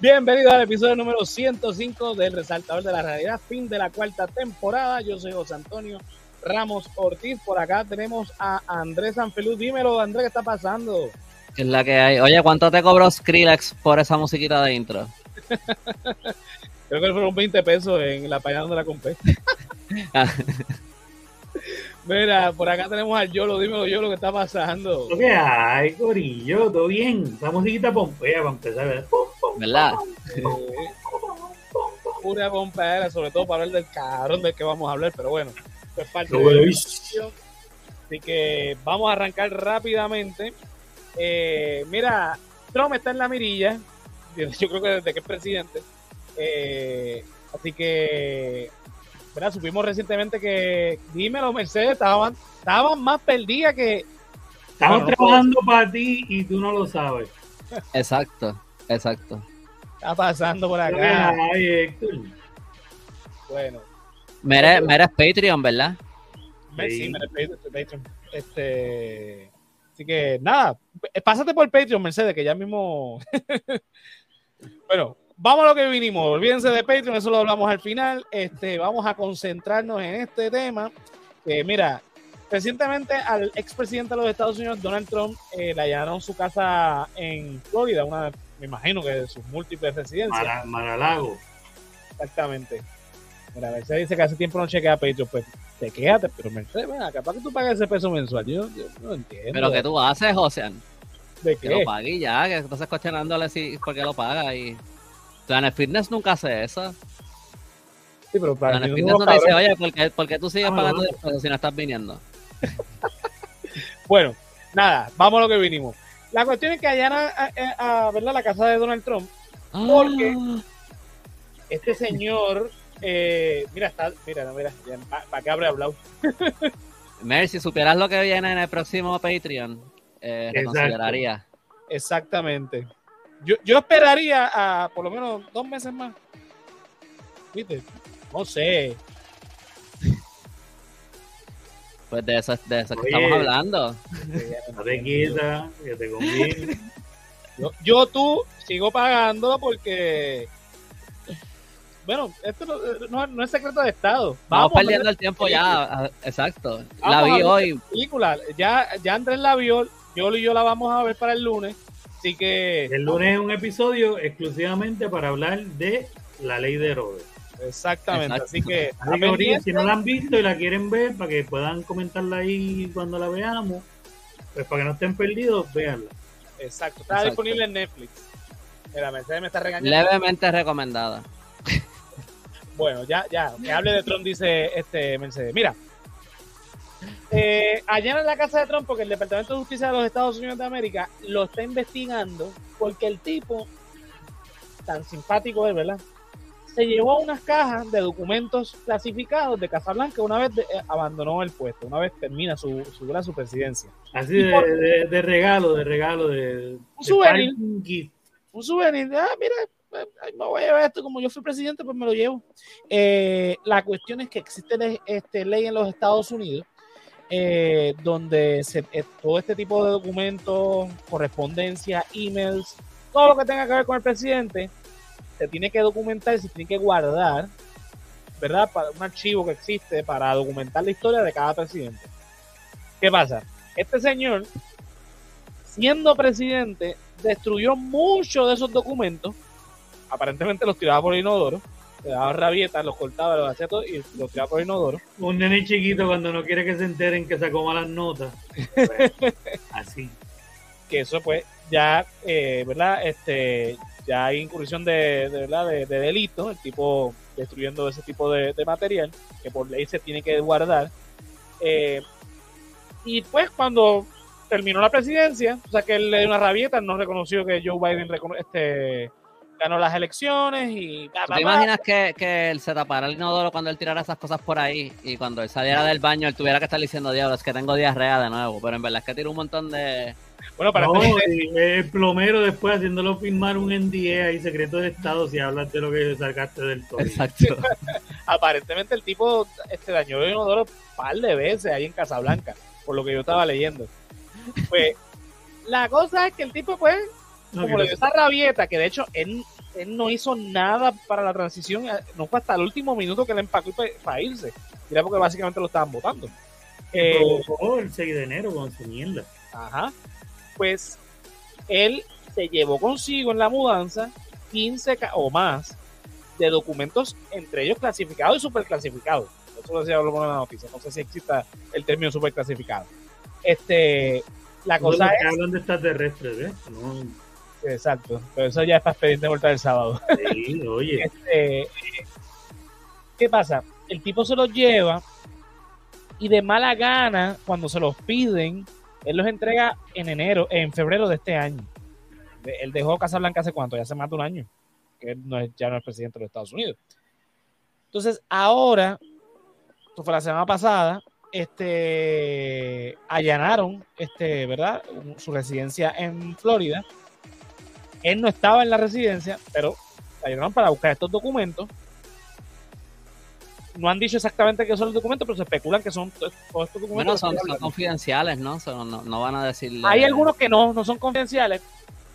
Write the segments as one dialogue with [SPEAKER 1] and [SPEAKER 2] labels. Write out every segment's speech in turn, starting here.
[SPEAKER 1] Bienvenido al episodio número 105 del Resaltador de la Realidad, fin de la cuarta temporada. Yo soy José Antonio Ramos Ortiz. Por acá tenemos a Andrés Sanfelú. Dímelo, Andrés, ¿qué está pasando?
[SPEAKER 2] Es la que hay. Oye, ¿cuánto te cobró Skrillex por esa musiquita de intro?
[SPEAKER 1] Creo que fueron 20 pesos en la página donde la compré. Mira, por acá tenemos al Yolo, dímelo Yolo, ¿qué está pasando?
[SPEAKER 3] ¿Qué hay, Corillo? ¿Todo bien? Esa musiquita pompea para empezar, ¿verdad?
[SPEAKER 2] ¿Verdad?
[SPEAKER 1] Pura pompea, sobre todo para hablar del carón del que vamos a hablar, pero bueno, es parte de la. Así que vamos a arrancar rápidamente. Eh, mira, Trump está en la mirilla, yo creo que desde que es presidente. Eh, así que, ¿verdad? Supimos recientemente que, dímelo, Mercedes, estaban, estaban más perdidas que, Bueno, no
[SPEAKER 3] trabajando para ti y tú no lo sabes.
[SPEAKER 2] Exacto, exacto.
[SPEAKER 1] está pasando por
[SPEAKER 3] ¿Qué
[SPEAKER 1] acá.
[SPEAKER 3] hay, Héctor?
[SPEAKER 1] Bueno,
[SPEAKER 2] Mere, Mere es Patreon, ¿verdad?
[SPEAKER 3] Sí.
[SPEAKER 1] sí, me respeto, Patreon. Este, así que nada, pásate por Patreon, Mercedes, que ya mismo. bueno, vamos a lo que vinimos. Olvídense de Patreon, eso lo hablamos al final. Este, vamos a concentrarnos en este tema. Que mira, recientemente al expresidente de los Estados Unidos, Donald Trump, eh, le allanaron su casa en Florida, una, me imagino que de sus múltiples residencias.
[SPEAKER 3] Mara- Maralago.
[SPEAKER 1] Exactamente. Mira, Mercedes dice que hace tiempo no chequea Patreon, pues te quédate, pero Mercedes, ven capaz que tú pagas ese peso mensual. Yo, yo no entiendo.
[SPEAKER 2] Pero que tú haces, José,
[SPEAKER 1] ¿De
[SPEAKER 2] que lo pague y ya, que estás cuestionándole si por qué lo paga y Planet Fitness nunca hace eso.
[SPEAKER 1] Sí, pero para
[SPEAKER 2] Planet Fitness
[SPEAKER 1] no,
[SPEAKER 2] te dice, oye, ¿por qué, por qué tú sigues
[SPEAKER 3] Ah,
[SPEAKER 2] pagando
[SPEAKER 3] no.
[SPEAKER 2] si no estás viniendo?
[SPEAKER 1] Bueno, nada, vamos a lo que vinimos. La cuestión es que allana a, a- a, ¿verdad? la casa de Donald Trump, ¿Por qué?
[SPEAKER 2] Ah,
[SPEAKER 1] este señor, eh, mira, está, mira, no, mira, para que abre hablado.
[SPEAKER 2] Mer, si supieras lo que viene en el próximo Patreon, eh, reconsideraría.
[SPEAKER 1] Exactamente. Yo, yo esperaría a por lo menos dos meses más. ¿Viste? No sé.
[SPEAKER 2] Pues de eso, de eso que
[SPEAKER 3] Oye.
[SPEAKER 2] estamos hablando.
[SPEAKER 3] No te quieta, que te conviene.
[SPEAKER 1] Yo, yo tú sigo pagando porque. Bueno, esto no, no- no es secreto de Estado.
[SPEAKER 2] Vamos, perdiendo el tiempo ya. ah, Exacto. La
[SPEAKER 1] Vamos
[SPEAKER 2] vi hoy.
[SPEAKER 1] la película. Ya, ya Andrés la vio, yo y yo la vamos a ver para el lunes. Así que.
[SPEAKER 3] El lunes es un episodio exclusivamente para hablar de la ley de Herodes.
[SPEAKER 1] Exactamente.
[SPEAKER 2] Exacto.
[SPEAKER 1] Así que.
[SPEAKER 3] Así que ahorita, si no la han visto y la quieren ver, para que puedan comentarla ahí cuando la veamos, pues para que no estén perdidos, véanla.
[SPEAKER 1] Exacto. Está
[SPEAKER 2] Exacto.
[SPEAKER 1] disponible en Netflix. Mira, Mercedes me está regañando.
[SPEAKER 2] Levemente recomendada.
[SPEAKER 1] Bueno, ya, ya, que hable de Trump, dice este Mercedes. Mira, eh, allá en la casa de Trump, porque el Departamento de Justicia de los Estados Unidos de América lo está investigando, porque el tipo, tan simpático es, ¿verdad? Se llevó unas cajas de documentos clasificados de Casablanca una vez de- eh, abandonó el puesto, una vez termina su, su, su presidencia.
[SPEAKER 3] Así de, de- de regalo, de regalo, de,
[SPEAKER 1] Un souvenir. un souvenir, de, ah, mira, eh, me voy a llevar esto, como yo fui presidente, pues me lo llevo. Eh, la cuestión es que existe le- este, ley en los Estados Unidos eh, donde se, eh, todo este tipo de documentos, correspondencia, emails, todo lo que tenga que ver con el presidente, se tiene que documentar, se tiene que guardar, ¿verdad? Para un archivo que existe para documentar la historia de cada presidente. ¿Qué pasa? Este señor, siendo presidente, destruyó muchos de esos documentos. Aparentemente los tiraba por el inodoro, le daba rabietas, los cortaba, los hacía todo y los tiraba por el inodoro.
[SPEAKER 3] Un nene chiquito cuando no quiere que se enteren que sacó malas notas. Así.
[SPEAKER 1] Que eso pues ya, eh, ¿verdad? Este, ya hay incursión de, de, ¿verdad? de, de delito, el tipo destruyendo ese tipo de, de material que por ley se tiene que guardar. Eh, y pues cuando terminó la presidencia, o sea que él le dio una rabieta, no reconoció que Joe Biden este, ganó las elecciones y... bla,
[SPEAKER 2] ¿Tú
[SPEAKER 1] bla,
[SPEAKER 2] te imaginas que, que él se tapara el inodoro cuando él tirara esas cosas por ahí y cuando él saliera del baño él tuviera que estar diciendo, diablo, es que tengo diarrea de nuevo? Pero en verdad es que tiró un montón de...
[SPEAKER 1] Bueno, para
[SPEAKER 3] No, y el plomero después haciéndolo firmar un NDA ahí, secreto de Estado, si hablas de lo que sacaste del todo.
[SPEAKER 2] Exacto.
[SPEAKER 1] aparentemente el tipo este, dañó el inodoro un par de veces ahí en Casablanca, por lo que yo estaba leyendo. Pues la cosa es que el tipo, pues,
[SPEAKER 3] No,
[SPEAKER 1] como le dio esa rabieta, que de hecho él, él no hizo nada para la transición, eh, no fue hasta el último minuto que le empacó para irse. Mira, porque básicamente lo estaban votando. Eh,
[SPEAKER 3] provocó el 6 de enero con su mierda.
[SPEAKER 1] Ajá. Pues él se llevó consigo en la mudanza 15 ca- o más de documentos, entre ellos clasificados y superclasificados. Eso lo decía en la noticia. No sé si exista el término superclasificado. Este, la cosa es.
[SPEAKER 3] hablan de extraterrestres, ¿eh? No,
[SPEAKER 1] Exacto. Pero eso ya es para expediente de vuelta del sábado.
[SPEAKER 3] sí, oye.
[SPEAKER 1] Este, ¿Qué pasa? El tipo se los lleva y de mala gana, cuando se los piden, él los entrega en enero, en febrero de este año. Él dejó Casablanca hace cuánto, ya hace más de un año, que él no es, ya no es presidente de los Estados Unidos. Entonces, ahora, esto fue la semana pasada, este, allanaron, este, ¿verdad? Su residencia en Florida. Él no estaba en la residencia, pero allanaron para buscar estos documentos. No han dicho exactamente qué son los documentos, pero se especulan que son todos estos documentos.
[SPEAKER 2] Bueno, son, confidenciales, ¿no? Son- no, no van a decirle.
[SPEAKER 1] Hay algunos que no, no son confidenciales.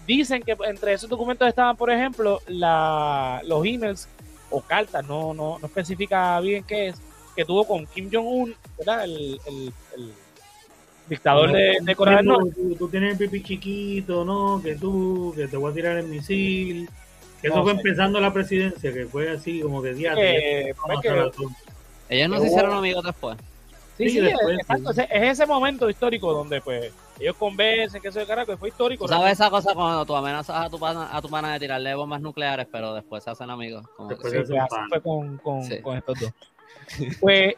[SPEAKER 1] Dicen que entre esos documentos estaban, por ejemplo, la, los emails o cartas, no, no, no especifica bien qué es, que tuvo con Kim Jong-un, ¿verdad? El, el- el dictador de, de Corea del Norte.
[SPEAKER 3] Tú, tú tienes el pipí chiquito, ¿no? Que tú, que te voy a tirar el misil. Que eso
[SPEAKER 1] No
[SPEAKER 3] fue empezando la presidencia, que fue así como que día
[SPEAKER 1] que-
[SPEAKER 2] Ellos no se hicieron amigos después.
[SPEAKER 1] Sí,
[SPEAKER 3] Sí,
[SPEAKER 1] sí,
[SPEAKER 3] después,
[SPEAKER 1] exacto.
[SPEAKER 3] sí.
[SPEAKER 1] Ese- Es ese momento histórico donde pues ellos convencen que eso de carajo, que fue histórico.
[SPEAKER 2] Tú sabes esa cosa cuando tú amenazas a tu pana, a tu pana de tirarle bombas nucleares, pero después se hacen amigos. Como
[SPEAKER 3] Después se hacen
[SPEAKER 1] así
[SPEAKER 3] pan.
[SPEAKER 1] fue con, con,
[SPEAKER 2] Sí.
[SPEAKER 1] con estos dos. Pues eh,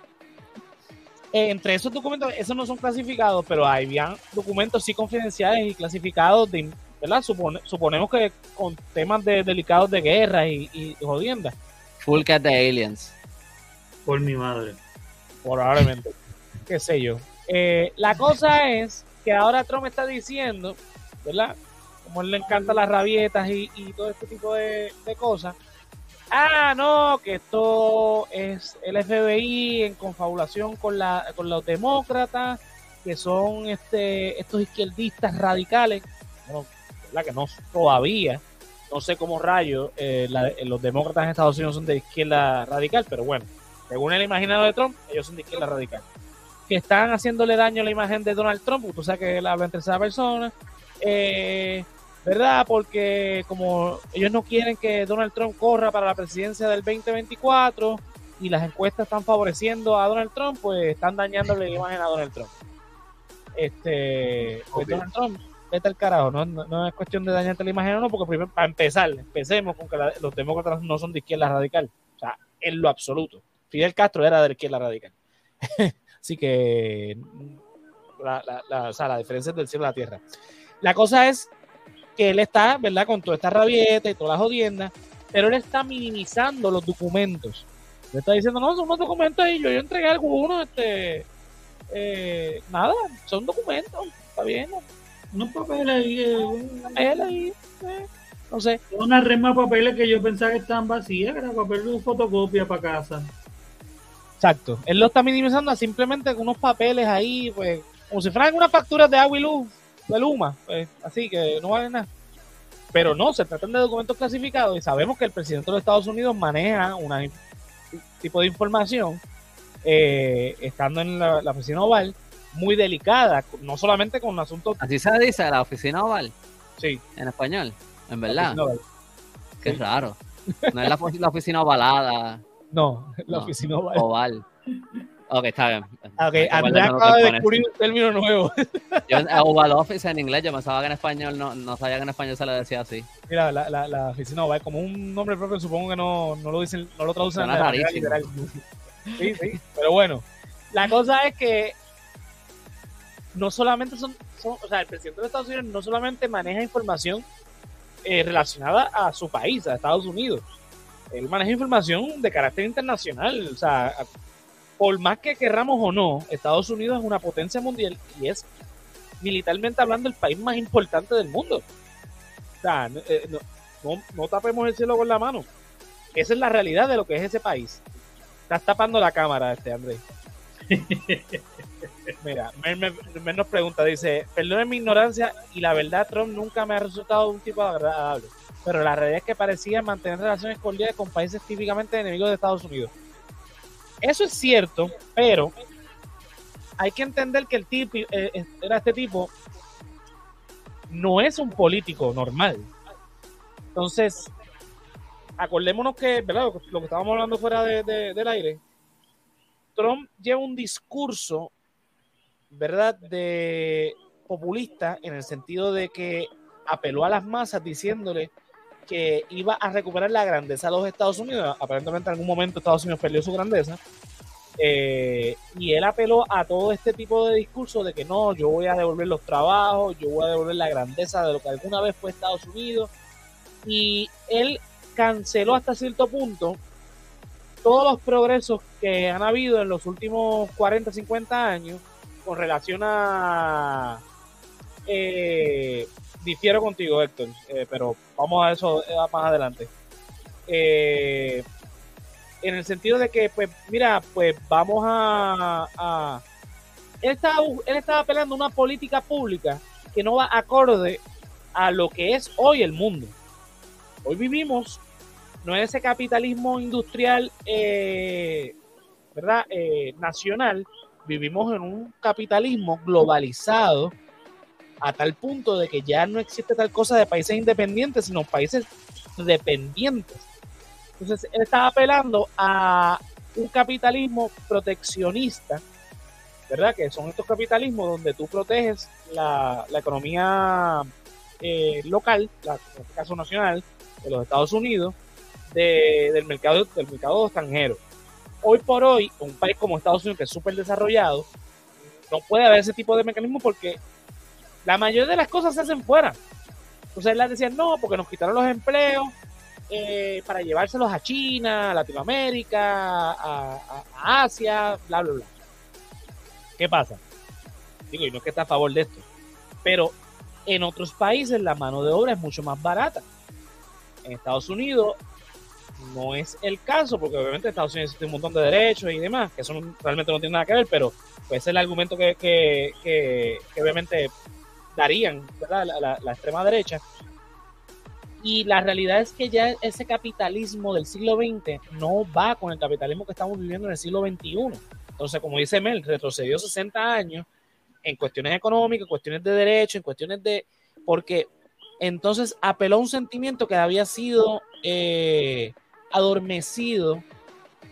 [SPEAKER 1] entre esos documentos, esos no son clasificados, pero habían documentos sí confidenciales y clasificados, de, ¿verdad? Supone- suponemos que con temas de, delicados de guerra y, y jodiendas,
[SPEAKER 2] Full cat de aliens.
[SPEAKER 3] Por mi madre.
[SPEAKER 1] probablemente. Qué sé yo. Eh, la cosa es que ahora Trump está diciendo, ¿verdad? Como a él le encantan las rabietas y, y todo este tipo de, de cosas. Ah, no, que esto es el FBI en confabulación con, la, con los demócratas, que son este estos izquierdistas radicales. Bueno, ¿verdad? Que no todavía. No sé cómo rayos eh, la- los demócratas en Estados Unidos son de izquierda radical, pero bueno, según el imaginado de Trump, ellos son de izquierda radical. Que están haciéndole daño a la imagen de Donald Trump, tú sabes que él habla en tercera persona. Eh, ¿Verdad? Porque como ellos no quieren que Donald Trump corra para la presidencia del 2024 y las encuestas están favoreciendo a Donald Trump, pues están dañándole la imagen a Donald Trump. Este, pues. Donald Trump, vete al carajo, no, no, no es cuestión de dañarte la imagen o no, porque primero, para empezar, empecemos con que la- los demócratas no son de izquierda radical, o sea, en lo absoluto. Fidel Castro era de la izquierda radical. Así que la, la- la- o sea, la diferencia es del cielo a la tierra. La cosa es que él está, ¿verdad? Con toda esta rabieta y todas las jodiendas, pero él está minimizando los documentos. Le está diciendo, no, son unos documentos y yo, yo entregué algunos, este, eh, nada, son documentos, está bien, no,
[SPEAKER 3] Unos papeles ahí, eh,
[SPEAKER 1] ahí, eh, no sé.
[SPEAKER 3] una rema de papeles que yo pensaba que estaban vacías, que era papel de fotocopia para casa.
[SPEAKER 1] Exacto. Él lo está minimizando a simplemente con unos papeles ahí, pues, como si fueran unas facturas de agua y luz, Luma, pues, así que no valen nada. Pero no, se tratan de documentos clasificados y sabemos que el presidente de los Estados Unidos maneja un tipo de información, eh, estando en la, la oficina oval, muy delicada, no solamente con asuntos.
[SPEAKER 2] Así se dice la oficina oval
[SPEAKER 1] Sí,
[SPEAKER 2] en español. En verdad. Qué
[SPEAKER 1] sí.
[SPEAKER 2] raro. No es la, ofi- la oficina ovalada,
[SPEAKER 1] No, la
[SPEAKER 2] No.
[SPEAKER 1] oficina oval.
[SPEAKER 2] oval. Ok, está bien.
[SPEAKER 1] Ah, Ok,
[SPEAKER 2] guardarnos
[SPEAKER 1] acaba de descubrir un término nuevo.
[SPEAKER 2] Yo, eh, oval office en inglés, yo pensaba que en español no, no sabía que en español se le decía así.
[SPEAKER 1] Mira, la, la, la oficina oval, como un nombre propio, supongo que no, no lo dicen, no lo traducen manera
[SPEAKER 2] rarísimo.
[SPEAKER 1] literal. Sí, sí, pero bueno. La cosa es que no solamente son, son- o sea, el presidente de Estados Unidos no solamente maneja información eh, relacionada a su país, a Estados Unidos. Él maneja información de carácter internacional. O sea, por más que querramos o no, Estados Unidos es una potencia mundial y es militarmente hablando el país más importante del mundo. O sea, no, eh, no- no- no tapemos el cielo con la mano. Esa es la realidad de lo que es ese país. Estás tapando la cámara, este Andrés. Mira, Mel, nos pregunta, dice, perdone mi ignorancia y la verdad Trump nunca me ha resultado un tipo agradable, pero la realidad es que parecía mantener relaciones cordiales con países típicamente enemigos de Estados Unidos. Eso es cierto, pero hay que entender que el tipo, eh, era este tipo, no es un político normal. Entonces, acordémonos que, ¿verdad? Lo que estábamos hablando fuera del aire, Trump lleva un discurso, ¿verdad?, de populista en el sentido de que apeló a las masas diciéndole que iba a recuperar la grandeza de los Estados Unidos. Aparentemente en algún momento Estados Unidos perdió su grandeza. Eh, y él apeló a todo este tipo de discurso de que no, yo voy a devolver los trabajos, yo voy a devolver la grandeza de lo que alguna vez fue Estados Unidos. Y él canceló hasta cierto punto todos los progresos que han habido en los últimos 40, 50 años con relación a... Eh, difiero contigo, Héctor, eh, pero vamos a eso eh, más adelante. en el sentido de que, pues, mira, pues vamos a... él, estaba, él estaba apelando una política pública que no va acorde a lo que es hoy el mundo. Hoy vivimos no es ese capitalismo industrial, eh, ¿verdad? Eh, nacional, vivimos en un capitalismo globalizado a tal punto de que ya no existe tal cosa de países independientes, sino países dependientes. Entonces, él estaba apelando a un capitalismo proteccionista, ¿verdad? Que son estos capitalismos donde tú proteges la, economía eh, local, la, en este caso nacional, de los Estados Unidos, del, mercado, del mercado extranjero. Hoy por hoy, un país como Estados Unidos, que es súper desarrollado, no puede haber ese tipo de mecanismo porque la mayoría de las cosas se hacen fuera. Entonces él decía, no, porque nos quitaron los empleos eh, para llevárselos a China, a Latinoamérica, a, Asia, bla, bla, bla. ¿Qué pasa? Digo, y no es que está a favor de esto, pero en otros países la mano de obra es mucho más barata. En Estados Unidos no es el caso, porque obviamente Estados Unidos tiene un montón de derechos y demás, que eso realmente no tiene nada que ver, pero pues es el argumento que, que, obviamente darían La, la, extrema derecha. Y la realidad es que ya ese capitalismo del siglo XX no va con el capitalismo que estamos viviendo en el siglo XXI. Entonces, como dice Mel, retrocedió 60 años en cuestiones económicas, en cuestiones de derecho, en cuestiones de... porque entonces apeló a un sentimiento que había sido... Eh, adormecido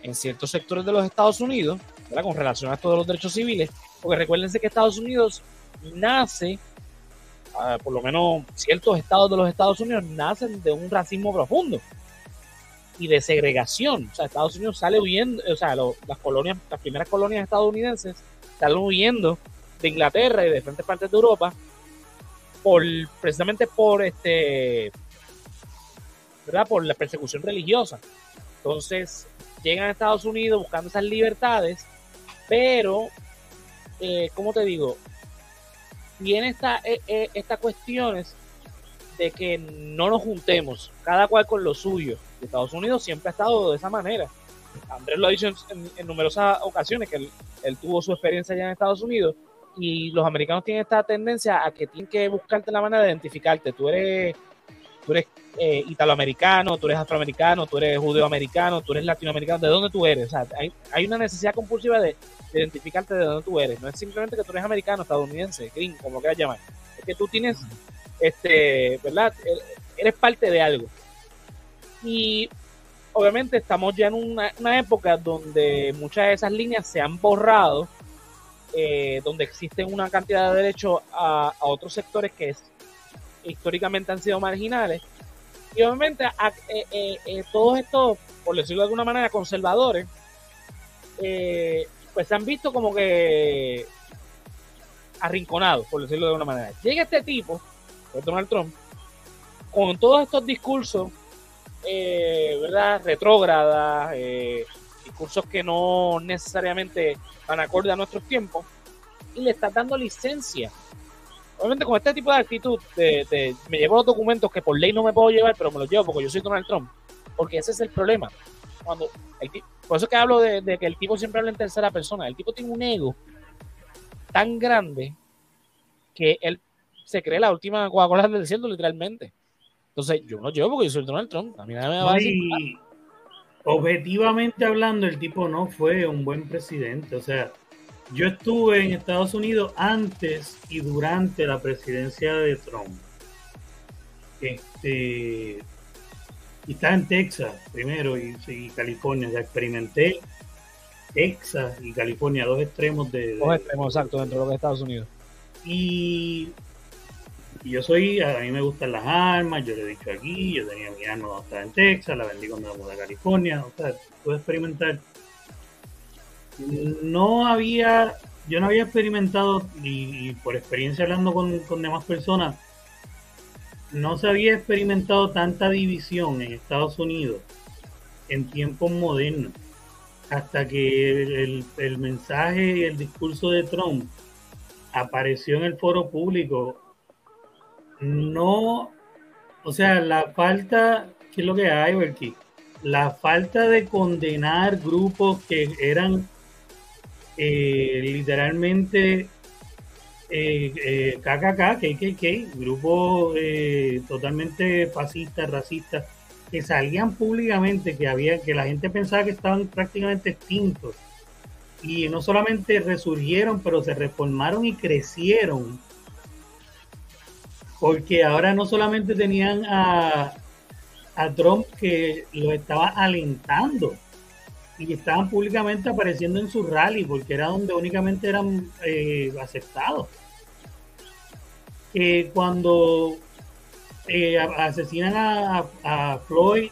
[SPEAKER 1] en ciertos sectores de los Estados Unidos, con relación a todos los derechos civiles, porque recuérdense que Estados Unidos nace, por lo menos ciertos estados de los Estados Unidos nacen de un racismo profundo y de segregación. O sea, Estados Unidos sale huyendo, o sea, las colonias, las primeras colonias estadounidenses salen huyendo de Inglaterra y de diferentes partes de Europa precisamente por este ¿verdad? Por la persecución religiosa. Entonces, llegan a Estados Unidos buscando esas libertades, pero, eh, ¿cómo te digo? Tiene esta, eh, eh, estas cuestiones de que no nos juntemos, cada cual con lo suyo. Estados Unidos siempre ha estado de esa manera. Andrés lo ha dicho en, numerosas ocasiones, que él, él, tuvo su experiencia allá en Estados Unidos, y los americanos tienen esta tendencia a que tienen que buscarte la manera de identificarte. Tú eres tú eres eh, italoamericano, tú eres afroamericano, tú eres judeoamericano, tú eres latinoamericano, ¿de dónde tú eres? O sea, hay, hay una necesidad compulsiva de, identificarte de dónde tú eres. No es simplemente que tú eres americano, estadounidense, gringo, como quieras llamar. Es que tú tienes, este, ¿verdad? Eres parte de algo. Y obviamente estamos ya en una, época donde muchas de esas líneas se han borrado, eh, donde existen una cantidad de derechos a, a otros sectores que es históricamente han sido marginales. Y obviamente eh, eh, eh, todos estos, por decirlo de alguna manera, conservadores, pues se han visto como que arrinconados, por decirlo de alguna manera. Llega este tipo, Donald Trump, con todos estos discursos, ¿verdad? Retrógradas, discursos que no necesariamente van acorde a nuestros tiempos, y le está dando licencia obviamente con este tipo de actitud, de, me llevo los documentos que por ley no me puedo llevar, pero me los llevo porque yo soy Donald Trump. Porque ese es el problema. Cuando por eso que hablo de, que el tipo siempre habla en tercera persona. El tipo tiene un ego tan grande que él se cree la última Coca-Cola del desierto, literalmente. Entonces, yo no llevo porque yo soy Donald Trump. A mí nada me va a decir.
[SPEAKER 3] Y objetivamente hablando, el tipo no fue un buen presidente. O sea, yo estuve en Estados Unidos antes y durante la presidencia de Trump. Este, y estaba en Texas primero y, y California. Ya experimenté Texas y California, dos extremos de. de-
[SPEAKER 1] Dos extremos, exacto, dentro de lo que es Estados Unidos.
[SPEAKER 3] y, y yo soy, a mí me gustan las armas, yo le he dicho aquí, yo tenía mi arma cuando estaba en Texas, la vendí cuando me mudé a California, o sea, puedo experimentar. No había, yo no había experimentado, y, y por experiencia hablando con, con demás personas, no se había experimentado tanta división en Estados Unidos en tiempos modernos, hasta que el, el- mensaje y el discurso de Trump apareció en el foro público, no, o sea, la falta, ¿qué es lo que hay, Berky? La falta de condenar grupos que eran eh, literalmente eh, eh, KKK, KKK, grupos eh, totalmente fascistas, racistas, que salían públicamente, que había, que la gente pensaba que estaban prácticamente extintos y no solamente resurgieron, pero se reformaron y crecieron. Porque ahora no solamente tenían a, a Trump que lo estaba alentando y estaban públicamente apareciendo en su rally, porque era donde únicamente eran eh, aceptados. Que cuando eh, asesinan a, Floyd,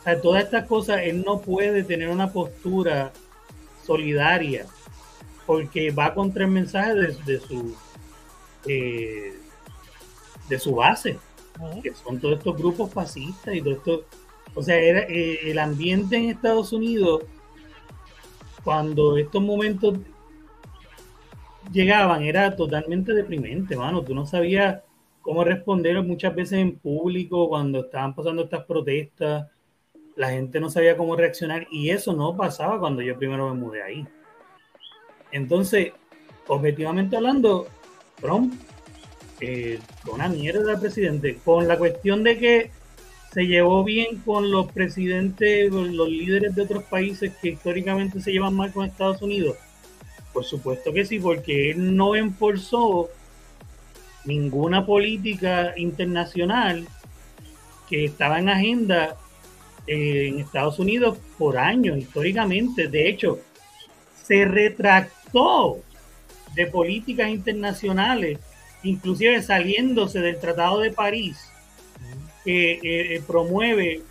[SPEAKER 3] o sea, todas estas cosas, él no puede tener una postura solidaria, porque va contra el mensaje de, de su eh, de su base, que son todos estos grupos fascistas y todo esto. O sea, era, eh, el ambiente en Estados Unidos, cuando estos momentos llegaban, era totalmente deprimente, mano. Tú no sabías cómo responder muchas veces en público cuando estaban pasando estas protestas. La gente no sabía cómo reaccionar y eso no pasaba cuando yo primero me mudé ahí. Entonces, objetivamente hablando, Trump eh, una mierda presidente. Con la cuestión de que se llevó bien con los presidentes, los líderes de otros países que históricamente se llevan mal con Estados Unidos. Por supuesto que sí, porque él no enforzó ninguna política internacional que estaba en agenda eh, en Estados Unidos por años, históricamente. De hecho, se retractó de políticas internacionales, inclusive saliéndose del Tratado de París, eh, eh, promueve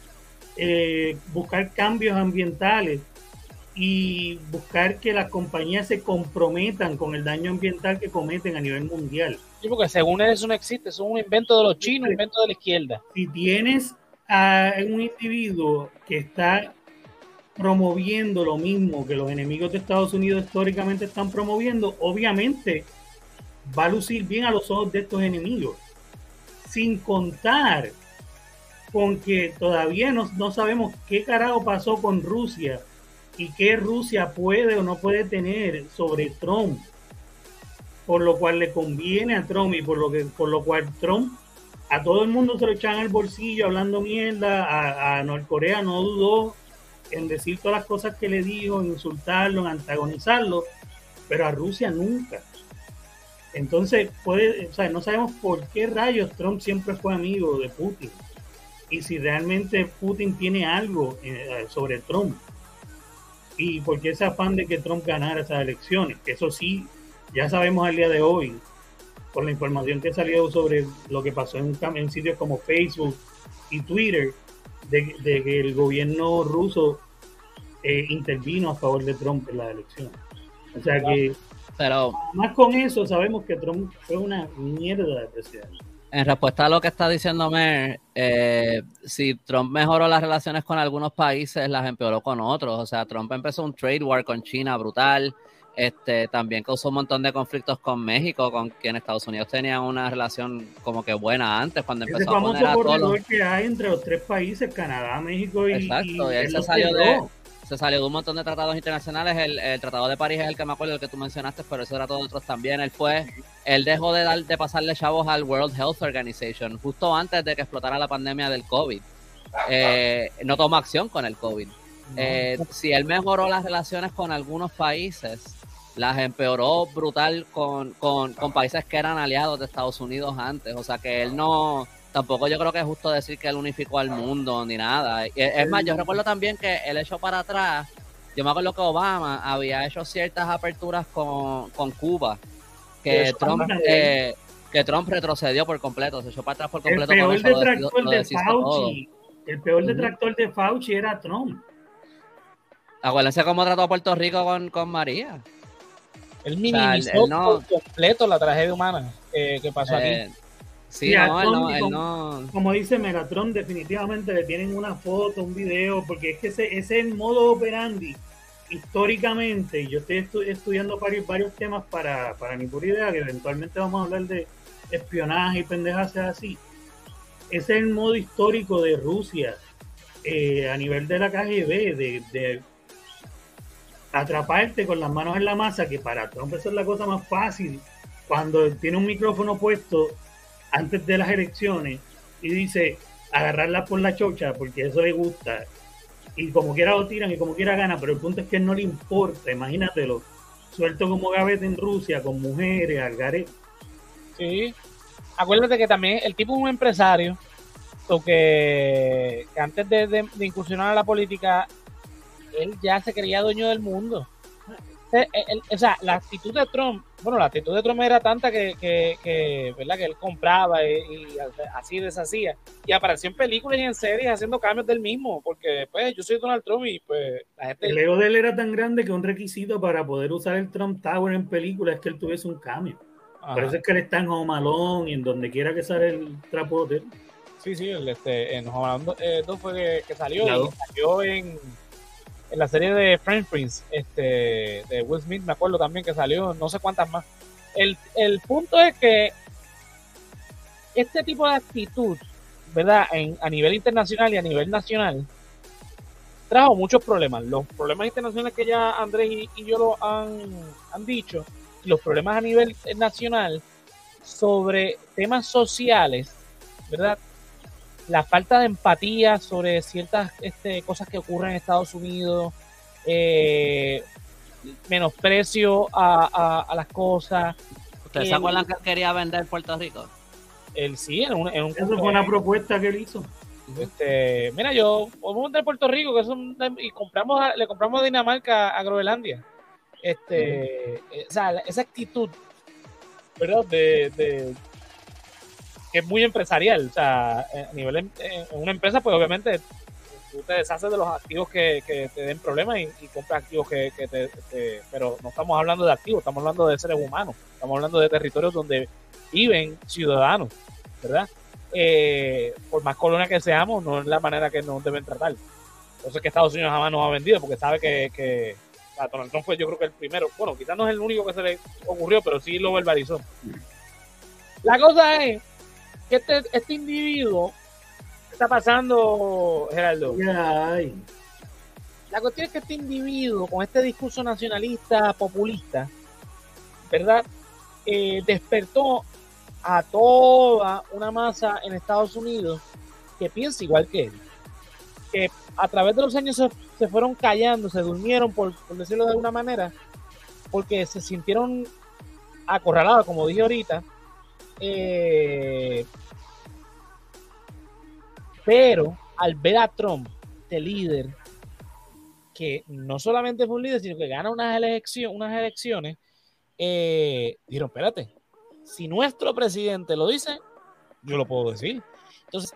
[SPEAKER 3] eh, buscar cambios ambientales y buscar que las compañías se comprometan con el daño ambiental que cometen a nivel mundial.
[SPEAKER 1] Sí, porque según eso no existe, eso es un invento de los chinos, un invento de la izquierda.
[SPEAKER 3] Si tienes a un individuo que está promoviendo lo mismo que los enemigos de Estados Unidos históricamente están promoviendo, obviamente va a lucir bien a los ojos de estos enemigos. Sin contar con que todavía no, no sabemos qué carajo pasó con Rusia y qué Rusia puede o no puede tener sobre Trump, por lo cual le conviene a Trump y por lo, que, por lo cual Trump a todo el mundo se lo echan al bolsillo hablando mierda, a, a Norcorea no dudó en decir todas las cosas que le dijo, en insultarlo, en antagonizarlo, pero a Rusia nunca. Entonces, puede, o sea, no sabemos por qué rayos Trump siempre fue amigo de Putin y si realmente Putin tiene algo eh, sobre Trump y por qué ese afán de que Trump ganara esas elecciones, eso sí, ya sabemos al día de hoy, por la información que ha salido sobre lo que pasó en, en sitios como Facebook y Twitter, de, de que el gobierno ruso eh, intervino a favor de Trump en las elecciones. O sea que,
[SPEAKER 2] Pero
[SPEAKER 3] más con eso, sabemos que Trump fue una mierda de presidente.
[SPEAKER 2] En respuesta a lo que está diciendo Mer, eh, si Trump mejoró las relaciones con algunos países, las empeoró con otros. O sea, Trump empezó un trade war con China brutal. Este, también causó un montón de conflictos con México, con quien Estados Unidos tenía una relación como que buena antes, cuando empezó a poner a todos
[SPEAKER 3] que hay entre los tres países, Canadá, México y,
[SPEAKER 2] Exacto, y él se salió de, se salió de un montón de tratados internacionales. El, Tratado de París es el que me acuerdo, el que tú mencionaste, pero ese tratado de otros también. Él fue, él dejó de, dar, de pasarle chavos al World Health Organization justo antes de que explotara la pandemia del COVID. Eh, no tomó acción con el COVID. Eh, si él mejoró las relaciones con algunos países, las empeoró brutal con, con, con países que eran aliados de Estados Unidos antes. O sea que él no tampoco yo creo que es justo decir que él unificó al mundo ni nada. Es más, yo recuerdo también que él echó para atrás, yo me acuerdo que Obama había hecho ciertas aperturas con, con Cuba, que Trump, eh, que Trump retrocedió por completo, se echó para atrás por completo.
[SPEAKER 3] El peor detractor de Fauci, el peor detractor de Fauci era Trump.
[SPEAKER 2] Acuérdense cómo trató a Puerto Rico con, con María.
[SPEAKER 1] Él minimizó por completo la tragedia humana eh, que pasó aquí.
[SPEAKER 3] Sí, no, como, dice Megatron, definitivamente le tienen una foto, un video, porque es que ese, ese es el modo operandi históricamente. Yo estoy estudiando varios, varios temas para, para mi pura idea, que eventualmente vamos a hablar de espionaje y pendejas así. Ese es el modo histórico de Rusia eh, a nivel de la KGB, de, de atraparte con las manos en la masa, que para Trump eso es la cosa más fácil. Cuando tiene un micrófono puesto antes de las elecciones y dice agarrarla por la chocha porque eso le gusta y como quiera lo tiran y como quiera gana, pero el punto es que no le importa, imagínatelo, suelto como gavete en Rusia con mujeres, algaré.
[SPEAKER 1] Sí, acuérdate que también el tipo es un empresario, que, que antes de, de incursionar a la política, él ya se creía dueño del mundo. Eh, o sea, la actitud de Trump, bueno, la actitud de Trump era tanta que, que, ¿verdad? que él compraba y, así deshacía. Y apareció en películas y en series haciendo cambios del mismo, porque pues yo soy Donald Trump y pues
[SPEAKER 3] la gente... El ego de él era tan grande que un requisito para poder usar el Trump Tower en películas es que él tuviese un cambio. Por eso es que él está en Home y en donde quiera que sale el trapo de
[SPEAKER 1] Sí, sí, este, en Home Alone 2 eh, fue que, salió, y salió en en la serie de Friend Prince, este, de Will Smith, me acuerdo también que salió, no sé cuántas más. El, el punto es que este tipo de actitud, ¿verdad? En, a nivel internacional y a nivel nacional, trajo muchos problemas. Los problemas internacionales que ya Andrés y, yo lo han, han dicho, los problemas a nivel nacional sobre temas sociales, ¿verdad? La falta de empatía sobre ciertas este, cosas que ocurren en Estados Unidos, eh, menosprecio a, las cosas.
[SPEAKER 2] ¿Ustedes se acuerdan que quería vender Puerto Rico?
[SPEAKER 1] Él sí, en un, en
[SPEAKER 3] Eso fue una propuesta que él hizo.
[SPEAKER 1] Este, mira, yo vamos a vender Puerto Rico que y compramos le compramos a Dinamarca a Groenlandia. Este, eh, o sea, esa actitud, ¿verdad? de, que es muy empresarial. O sea, a nivel en, una empresa, pues obviamente tú te deshaces de los activos que, te den problemas y, compras activos que, te, Pero no estamos hablando de activos, estamos hablando de seres humanos, estamos hablando de territorios donde viven ciudadanos, ¿verdad? Eh, por más colonia que seamos, no es la manera que nos deben tratar. Entonces que Estados Unidos jamás nos ha vendido porque sabe que, que Donald Trump fue yo creo que el primero, bueno, quizás no es el único que se le ocurrió, pero sí lo verbalizó. La cosa es este, este individuo está pasando, Geraldo. La cuestión es que este individuo, con este discurso nacionalista populista, ¿verdad? Eh, despertó a toda una masa en Estados Unidos que piensa igual que él. Que a través de los años se, fueron callando, se durmieron, por, por, decirlo de alguna manera, porque se sintieron acorralados, como dije ahorita, eh, pero al ver a Trump de líder, que no solamente fue un líder, sino que gana unas, elecciones, unas elecciones, eh, dijeron, espérate, si nuestro presidente lo dice, yo lo puedo decir. Entonces,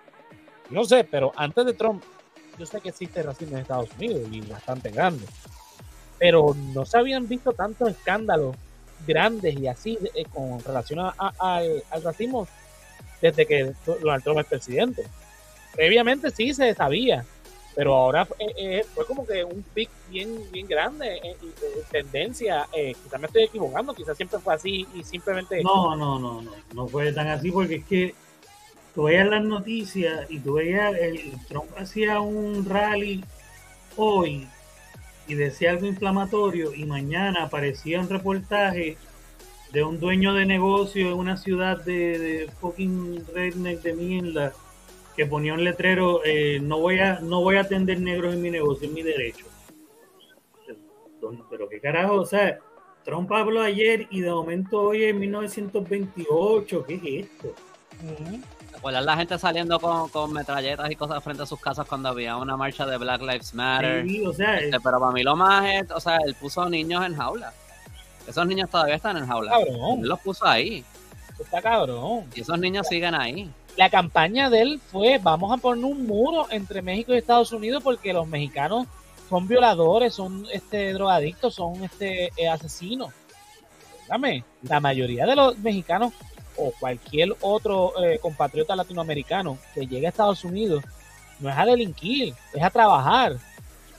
[SPEAKER 1] no sé, pero antes de Trump, yo sé que existe racismo en Estados Unidos y bastante grande, pero no se habían visto tantos escándalos grandes y así eh, con relación al racismo desde que Donald Trump es presidente. Previamente sí se sabía, pero ahora eh, eh, fue como que un pic bien, bien grande, en, eh, tendencia, quizás me estoy equivocando, quizás siempre fue así y simplemente...
[SPEAKER 3] No, no, no, no, no fue tan así porque es que tú veías las noticias y tú veías, el Trump hacía un rally hoy y decía algo inflamatorio y mañana aparecía un reportaje de un dueño de negocio en una ciudad de, fucking redneck de mierda que ponía un letrero, eh, no voy a no voy a atender negros en mi negocio, es mi derecho. Pero qué carajo, o sea, Trump habló ayer y de momento hoy en 1928, ¿qué es esto?
[SPEAKER 2] ¿Te acuerdas la gente saliendo con, con, metralletas y cosas frente a sus casas cuando había una marcha de Black Lives Matter?
[SPEAKER 3] Sí, o sea,
[SPEAKER 2] Este, pero para mí lo más es, o sea, él puso niños en jaula. Esos niños todavía están en jaula.
[SPEAKER 1] Cabrón.
[SPEAKER 2] Él los puso ahí.
[SPEAKER 1] Está cabrón.
[SPEAKER 2] Y esos niños siguen ahí.
[SPEAKER 1] La campaña de él fue, vamos a poner un muro entre México y Estados Unidos porque los mexicanos son violadores, son este drogadictos, son este eh, asesinos. Dame, la mayoría de los mexicanos o cualquier otro eh, compatriota latinoamericano que llegue a Estados Unidos no es a delinquir, es a trabajar.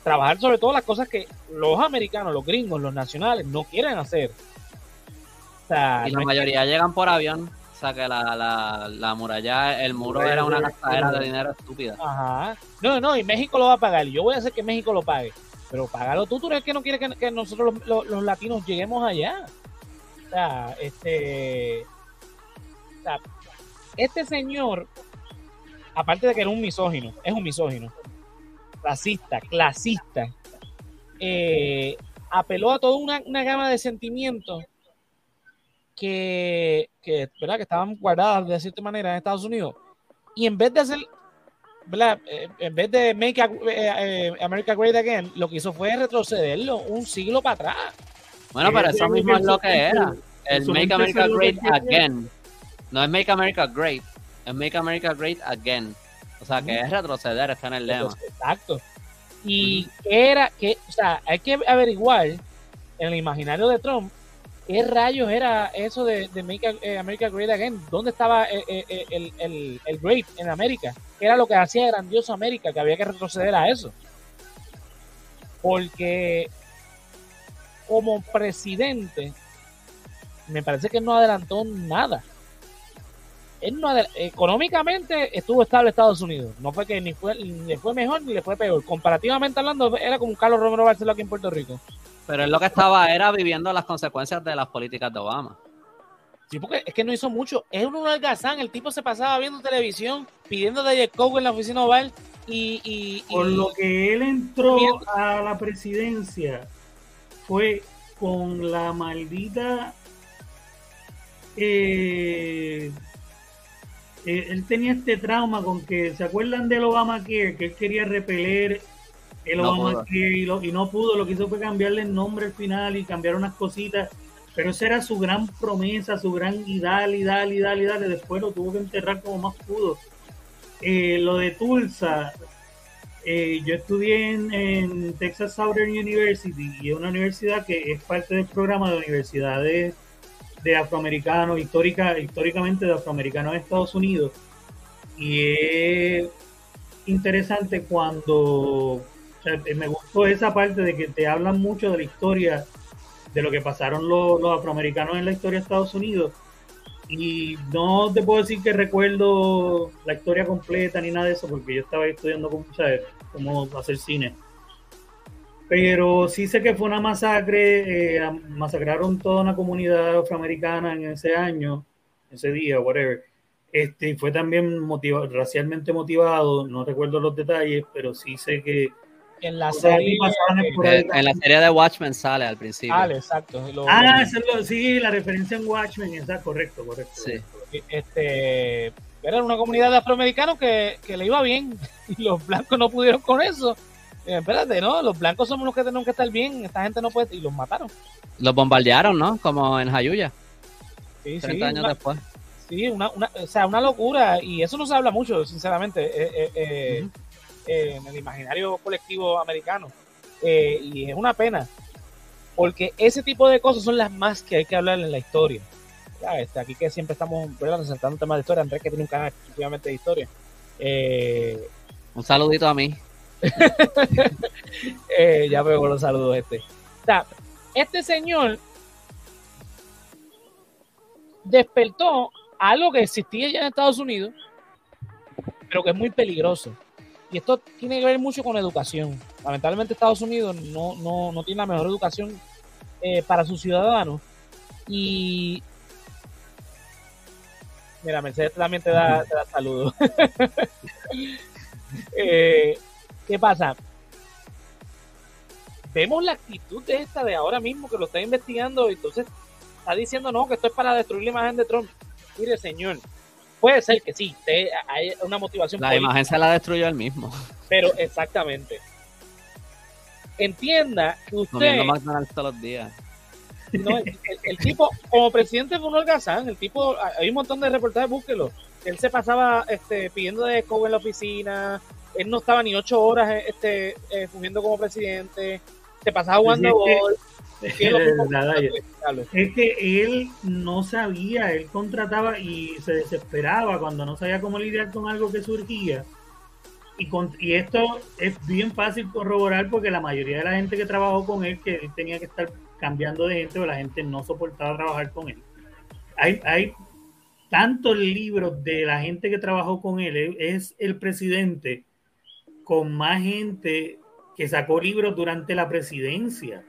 [SPEAKER 1] Trabajar sobre todo las cosas que los americanos, los gringos, los nacionales no quieren hacer. O sea,
[SPEAKER 2] Y la mayoría llegan por avión. O sea que la, la, la muralla, el muro era una gastadera de dinero estúpida.
[SPEAKER 1] Ajá. No, no, y México lo va a pagar. Yo voy a hacer que México lo pague. Pero págalo tú, tú eres que no quieres que, que nosotros los, los- los latinos lleguemos allá. O sea, este. Sea, este señor, aparte de que era un misógino, es un misógino, racista, clasista, eh, apeló a toda una, una gama de sentimientos que, que, ¿verdad? que estaban guardadas de cierta manera en Estados Unidos. Y en vez de hacer, ¿verdad? Eh, en vez de Make a- eh, America Great Again, lo que hizo fue retrocederlo un siglo para atrás.
[SPEAKER 2] Bueno, pero eso mismo es lo que era. El Make America Great. Again. No es Make America Great, es Make America Great Again. O sea, que es retroceder, está en el lema.
[SPEAKER 1] Exacto. Y qué era, que, o sea, hay que averiguar en el imaginario de Trump qué rayos era eso de, de Make eh, America Great Again. ¿Dónde estaba eh, eh, eh, el, el, el Great en América? ¿Qué era lo que hacía grandioso América? Que había que retroceder a eso. Porque como presidente, me parece que no adelantó nada. Él no económicamente estuvo estable Estados Unidos. No fue que ni fue ni le fue mejor ni le fue peor. Comparativamente hablando, era como un Carlos Romero Barceló aquí en Puerto Rico.
[SPEAKER 2] Pero él lo que estaba era viviendo las consecuencias de las políticas de Obama.
[SPEAKER 1] Sí, porque es que no hizo mucho. Es un holgazán. El tipo se pasaba viendo televisión, pidiendo de Coke en la oficina oval y, y, y-
[SPEAKER 3] Por lo que él entró a la presidencia fue con la maldita. eh, eh, él tenía este trauma con que, ¿se acuerdan del Obamacare? Que él quería repeler el
[SPEAKER 2] No
[SPEAKER 3] Obamacare y, lo- y no pudo. Lo que hizo fue cambiarle el nombre al final y cambiar unas cositas. Pero esa era su gran promesa, su gran y dale, y dale, y dale, y dale. Después lo tuvo que enterrar como más pudo. Eh, lo de Tulsa, eh, yo estudié en, en Texas Southern University y es una universidad que es parte del programa de universidades de afroamericanos, histórica, históricamente de afroamericanos en Estados Unidos. Y es interesante cuando sea, me gustó esa parte de que te hablan mucho de la historia de lo que pasaron los, los afroamericanos en la historia de Estados Unidos. Y no te puedo decir que recuerdo la historia completa ni nada de eso, porque yo estaba estudiando ¿sabes? cómo hacer cine. Pero sí sé que fue una masacre, eh, masacraron toda una comunidad afroamericana en ese año, ese día, whatever. Este, fue también motiva- racialmente motivado, no recuerdo los detalles, pero sí sé que
[SPEAKER 1] en la serie.
[SPEAKER 2] En la de Watchmen sale al principio.
[SPEAKER 1] Vale, exacto. Lo-
[SPEAKER 3] Ah, eso es lo- sí, la referencia en Watchmen, está correcto, correcto.
[SPEAKER 2] Sí.
[SPEAKER 1] este era una comunidad de afroamericanos que, que le iba bien y los blancos no pudieron con eso. Eh, espérate, ¿no? Los blancos somos los que tenemos que estar bien, esta gente no puede, y los mataron.
[SPEAKER 2] Los bombardearon, ¿no? Como en Jayuya,
[SPEAKER 1] Sí,
[SPEAKER 2] 30
[SPEAKER 1] sí,
[SPEAKER 2] años
[SPEAKER 1] una,
[SPEAKER 2] después.
[SPEAKER 1] sí, una, una, o sea, una locura, y eso no se habla mucho, sinceramente, eh, eh, en el imaginario colectivo americano. Y es una pena, porque ese tipo de cosas son las más que hay que hablar en la historia. Este, aquí que siempre estamos ¿verdad? resaltando temas de historia, Andrés que tiene un canal exclusivamente de historia. Eh,
[SPEAKER 2] Un saludito a mí.
[SPEAKER 1] eh, ya veo con los saludos este. O sea, este señor despertó algo que existía ya en Estados Unidos, pero que es muy peligroso. y esto tiene que ver mucho con educación. Lamentablemente Estados Unidos no, no, no tiene la mejor educación eh, para sus ciudadanos. Y mira, Mercedes también te da, te da saludos. Eh, ¿Qué pasa? Vemos la actitud de esta de ahora mismo que lo está investigando, entonces está diciendo no, que esto es para destruir la imagen de Trump. Mire, señor, puede ser que sí, hay una motivación.
[SPEAKER 2] La imagen se la destruyó él mismo.
[SPEAKER 1] Pero exactamente. Entienda que usted.
[SPEAKER 2] McDonald's todos los días.
[SPEAKER 1] No, el, tipo, como presidente fue un holgazán, el tipo, hay un montón de reportajes, búsquelo. Él se pasaba este, pidiendo de en la oficina, él no estaba ni ocho horas este, eh, fungiendo como presidente, se pasaba jugando gol.
[SPEAKER 3] Es que él no sabía, él contrataba y se desesperaba cuando no sabía cómo lidiar con algo que surgía. Y, y esto es bien fácil corroborar porque la mayoría de la gente que trabajó con él, que él tenía que estar cambiando de gente, o la gente no soportaba trabajar con él. Hay, hay tantos libros de la gente que trabajó con él, es el presidente con más gente que sacó libros durante la presidencia.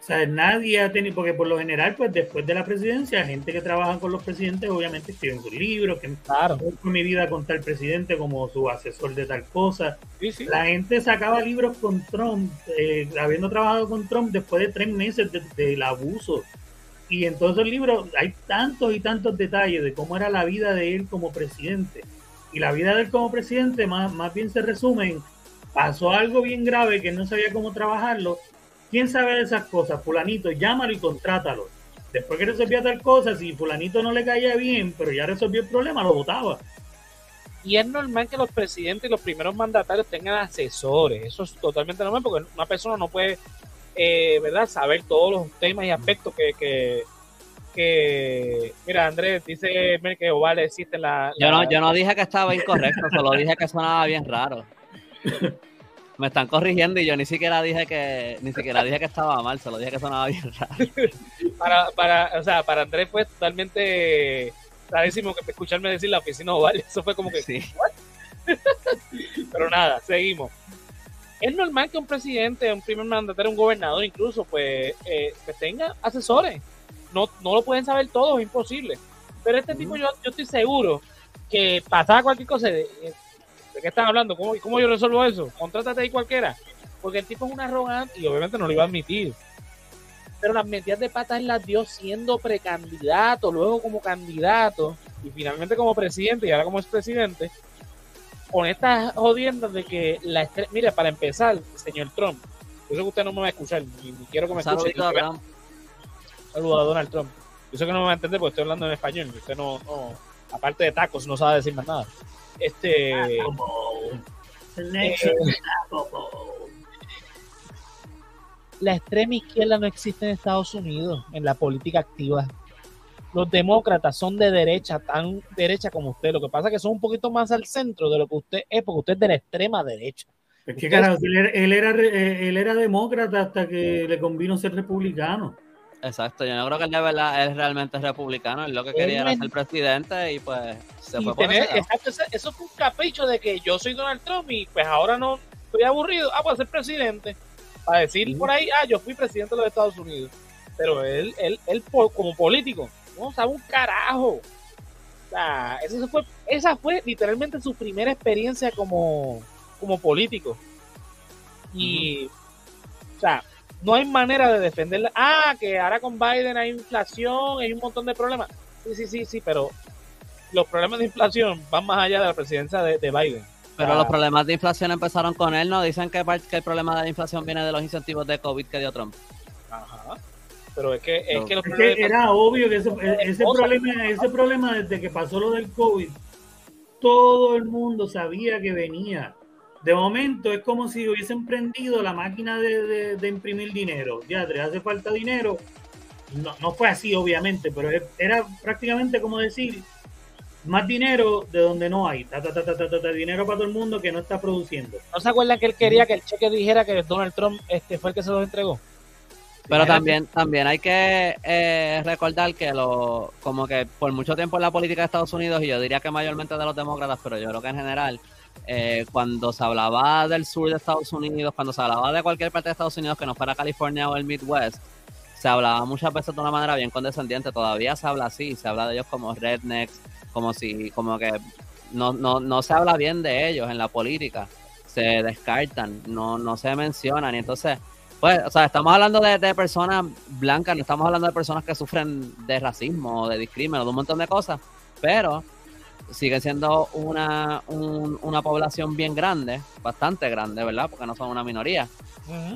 [SPEAKER 3] O sea, nadie ha tenido, porque por lo general, pues después de la presidencia, gente que trabaja con los presidentes, obviamente escriben sus libros, que
[SPEAKER 1] claro.
[SPEAKER 3] con mi vida con tal presidente como su asesor de tal cosa. La gente sacaba libros con Trump, eh, habiendo trabajado con Trump después de tres meses del abuso. Y en todos esos libros hay tantos y tantos detalles de cómo era la vida de él como presidente. Y la vida de él como presidente más, más bien se resume en, pasó algo bien grave que no sabía cómo trabajarlo, ¿Quién sabe de esas cosas? Fulanito, llámalo y contrátalo. Después que resolvía tal cosa, si fulanito no le caía bien, pero ya resolvió el problema, lo votaba.
[SPEAKER 1] Y es normal que los presidentes y los primeros mandatarios tengan asesores. Eso es totalmente normal porque una persona no puede, eh, ¿verdad?, saber todos los temas y aspectos que, que, mira, Andrés dice que Oval existe la,
[SPEAKER 2] Yo, no, yo no dije que estaba incorrecto, solo dije que sonaba bien raro. Me están corrigiendo y yo ni siquiera dije que ni siquiera dije que estaba mal, solo dije que sonaba bien raro.
[SPEAKER 1] para, para, o sea, para Andrés fue totalmente rarísimo que escucharme decir la oficina oval. Eso fue como que
[SPEAKER 2] sí.
[SPEAKER 1] Pero nada, seguimos. Es normal que un presidente, un primer mandatario, un gobernador incluso, pues, eh, pues tenga asesores. No, no lo pueden saber todos, es imposible. Pero este tipo yo, yo estoy seguro que pasaba cualquier cosa, eh, ¿De qué están hablando? ¿Cómo, ¿Cómo yo resuelvo eso? Contrátate ahí cualquiera. Porque el tipo es un arrogante y obviamente no lo iba a admitir. Pero las metidas de patas las dio siendo precandidato, luego como candidato y finalmente como presidente y ahora como expresidente. Con estas jodiendas de que la estrella. Mire, para empezar, señor Trump, yo sé que usted no me va a escuchar, ni, quiero que me escuche. Saludos a Donald Trump. Yo sé que no me va a entender porque estoy hablando en español. Usted no, no aparte de tacos, no sabe decir más nada. Este. Eh, la extrema izquierda no existe en Estados Unidos en la política activa. Los demócratas son de derecha, tan derecha como usted. Lo que pasa es que son un poquito más al centro de lo que usted es, porque usted es de la extrema derecha.
[SPEAKER 3] Es que, él, era, él era demócrata hasta que le convino ser republicano.
[SPEAKER 2] Exacto, yo no creo que él de verdad es realmente republicano, él lo que quería era ser presidente y pues se fue
[SPEAKER 1] por Exacto, eso, fue un capricho de que yo soy Donald Trump y pues ahora no estoy aburrido, ah, pues ser presidente, para decir por ahí, ah, yo fui presidente de los Estados Unidos, pero él, él, él como político, no sabe un carajo. O sea, esa fue, esa fue literalmente su primera experiencia como, como político. Y, o sea, no hay manera de defenderla. Ah, que ahora con Biden hay inflación, hay un montón de problemas. Sí, sí, sí, sí, pero los problemas de inflación van más allá de la presidencia de, Biden.
[SPEAKER 2] Pero los problemas de inflación empezaron con él, ¿no? Dicen que, que, el problema de la inflación viene de los incentivos de COVID que dio Trump.
[SPEAKER 1] Ajá. Pero es que, es que, los
[SPEAKER 3] era obvio que ese, problema, ese problema desde que pasó lo del COVID, todo el mundo sabía que venía de momento es como si hubiesen prendido la máquina de, imprimir dinero. Ya, te hace falta dinero. No, no fue así, obviamente, pero era prácticamente como decir, más dinero de donde no hay. Ta, dinero para todo el mundo que no está produciendo.
[SPEAKER 1] ¿No se acuerdan que él quería que el cheque dijera que Donald Trump este, fue el que se los entregó?
[SPEAKER 2] Pero también, también hay que eh, recordar que lo, como que por mucho tiempo en la política de Estados Unidos, y yo diría que mayormente de los demócratas, pero yo creo que en general, eh, cuando se hablaba del sur de Estados Unidos, cuando se hablaba de cualquier parte de Estados Unidos que no fuera California o el Midwest, se hablaba muchas veces de una manera bien condescendiente. Todavía se habla así, se habla de ellos como rednecks, como si, como que no, no, no se habla bien de ellos en la política. Se descartan, no, no se mencionan. Y entonces, pues, o sea, estamos hablando de, personas blancas, no estamos hablando de personas que sufren de racismo, de discriminación, de un montón de cosas, pero siguen siendo una, una población bien grande, bastante grande, ¿verdad? Porque no son una minoría.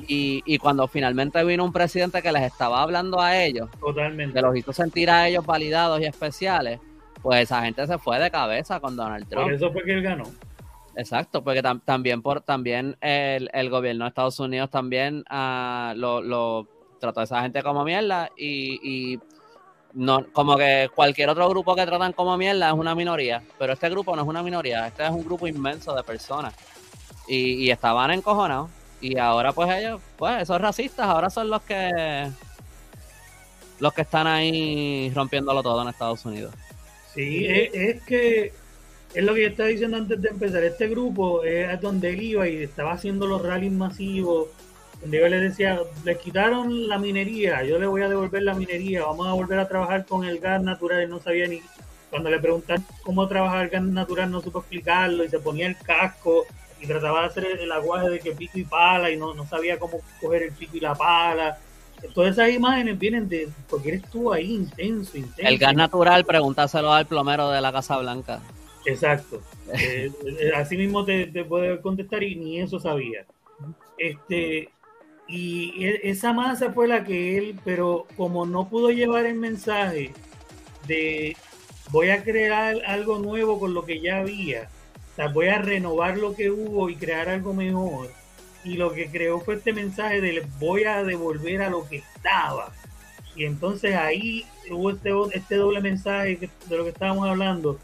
[SPEAKER 2] y, y, cuando finalmente vino un presidente que les estaba hablando a ellos,
[SPEAKER 3] Totalmente.
[SPEAKER 2] que los hizo sentir a ellos validados y especiales, pues esa gente se fue de cabeza con Donald Trump.
[SPEAKER 3] Por eso fue que él ganó.
[SPEAKER 2] Exacto, porque también por también el, el, gobierno de Estados Unidos también uh, lo, lo, trató a esa gente como mierda y, y no, como que cualquier otro grupo que tratan como mierda es una minoría, pero este grupo no es una minoría, este es un grupo inmenso de personas. Y, y estaban encojonados. Y ahora pues ellos, pues esos racistas ahora son los que los que están ahí rompiéndolo todo en Estados Unidos.
[SPEAKER 3] Sí, es, que es lo que yo estaba diciendo antes de empezar. Este grupo es donde él iba y estaba haciendo los rallies masivos donde yo le decía, les quitaron la minería, yo le voy a devolver la minería, vamos a volver a trabajar con el gas natural, y no sabía ni, cuando le preguntan cómo trabajar el gas natural no supo explicarlo y se ponía el casco y trataba de hacer el, aguaje de que pico y pala y no, no sabía cómo coger el pico y la pala. Todas esas imágenes vienen de porque él estuvo ahí intenso, intenso.
[SPEAKER 2] El gas natural, pregúntaselo al plomero de la Casa Blanca.
[SPEAKER 3] Exacto. eh, así mismo te, te puede contestar y ni eso sabía. Este, y esa masa fue la que él, pero como no pudo llevar el mensaje de voy a crear algo nuevo con lo que ya había, o sea, voy a renovar lo que hubo y crear algo mejor. Y lo que creó fue este mensaje de voy a devolver a lo que estaba. Y entonces ahí hubo este, este doble mensaje de lo que estábamos hablando,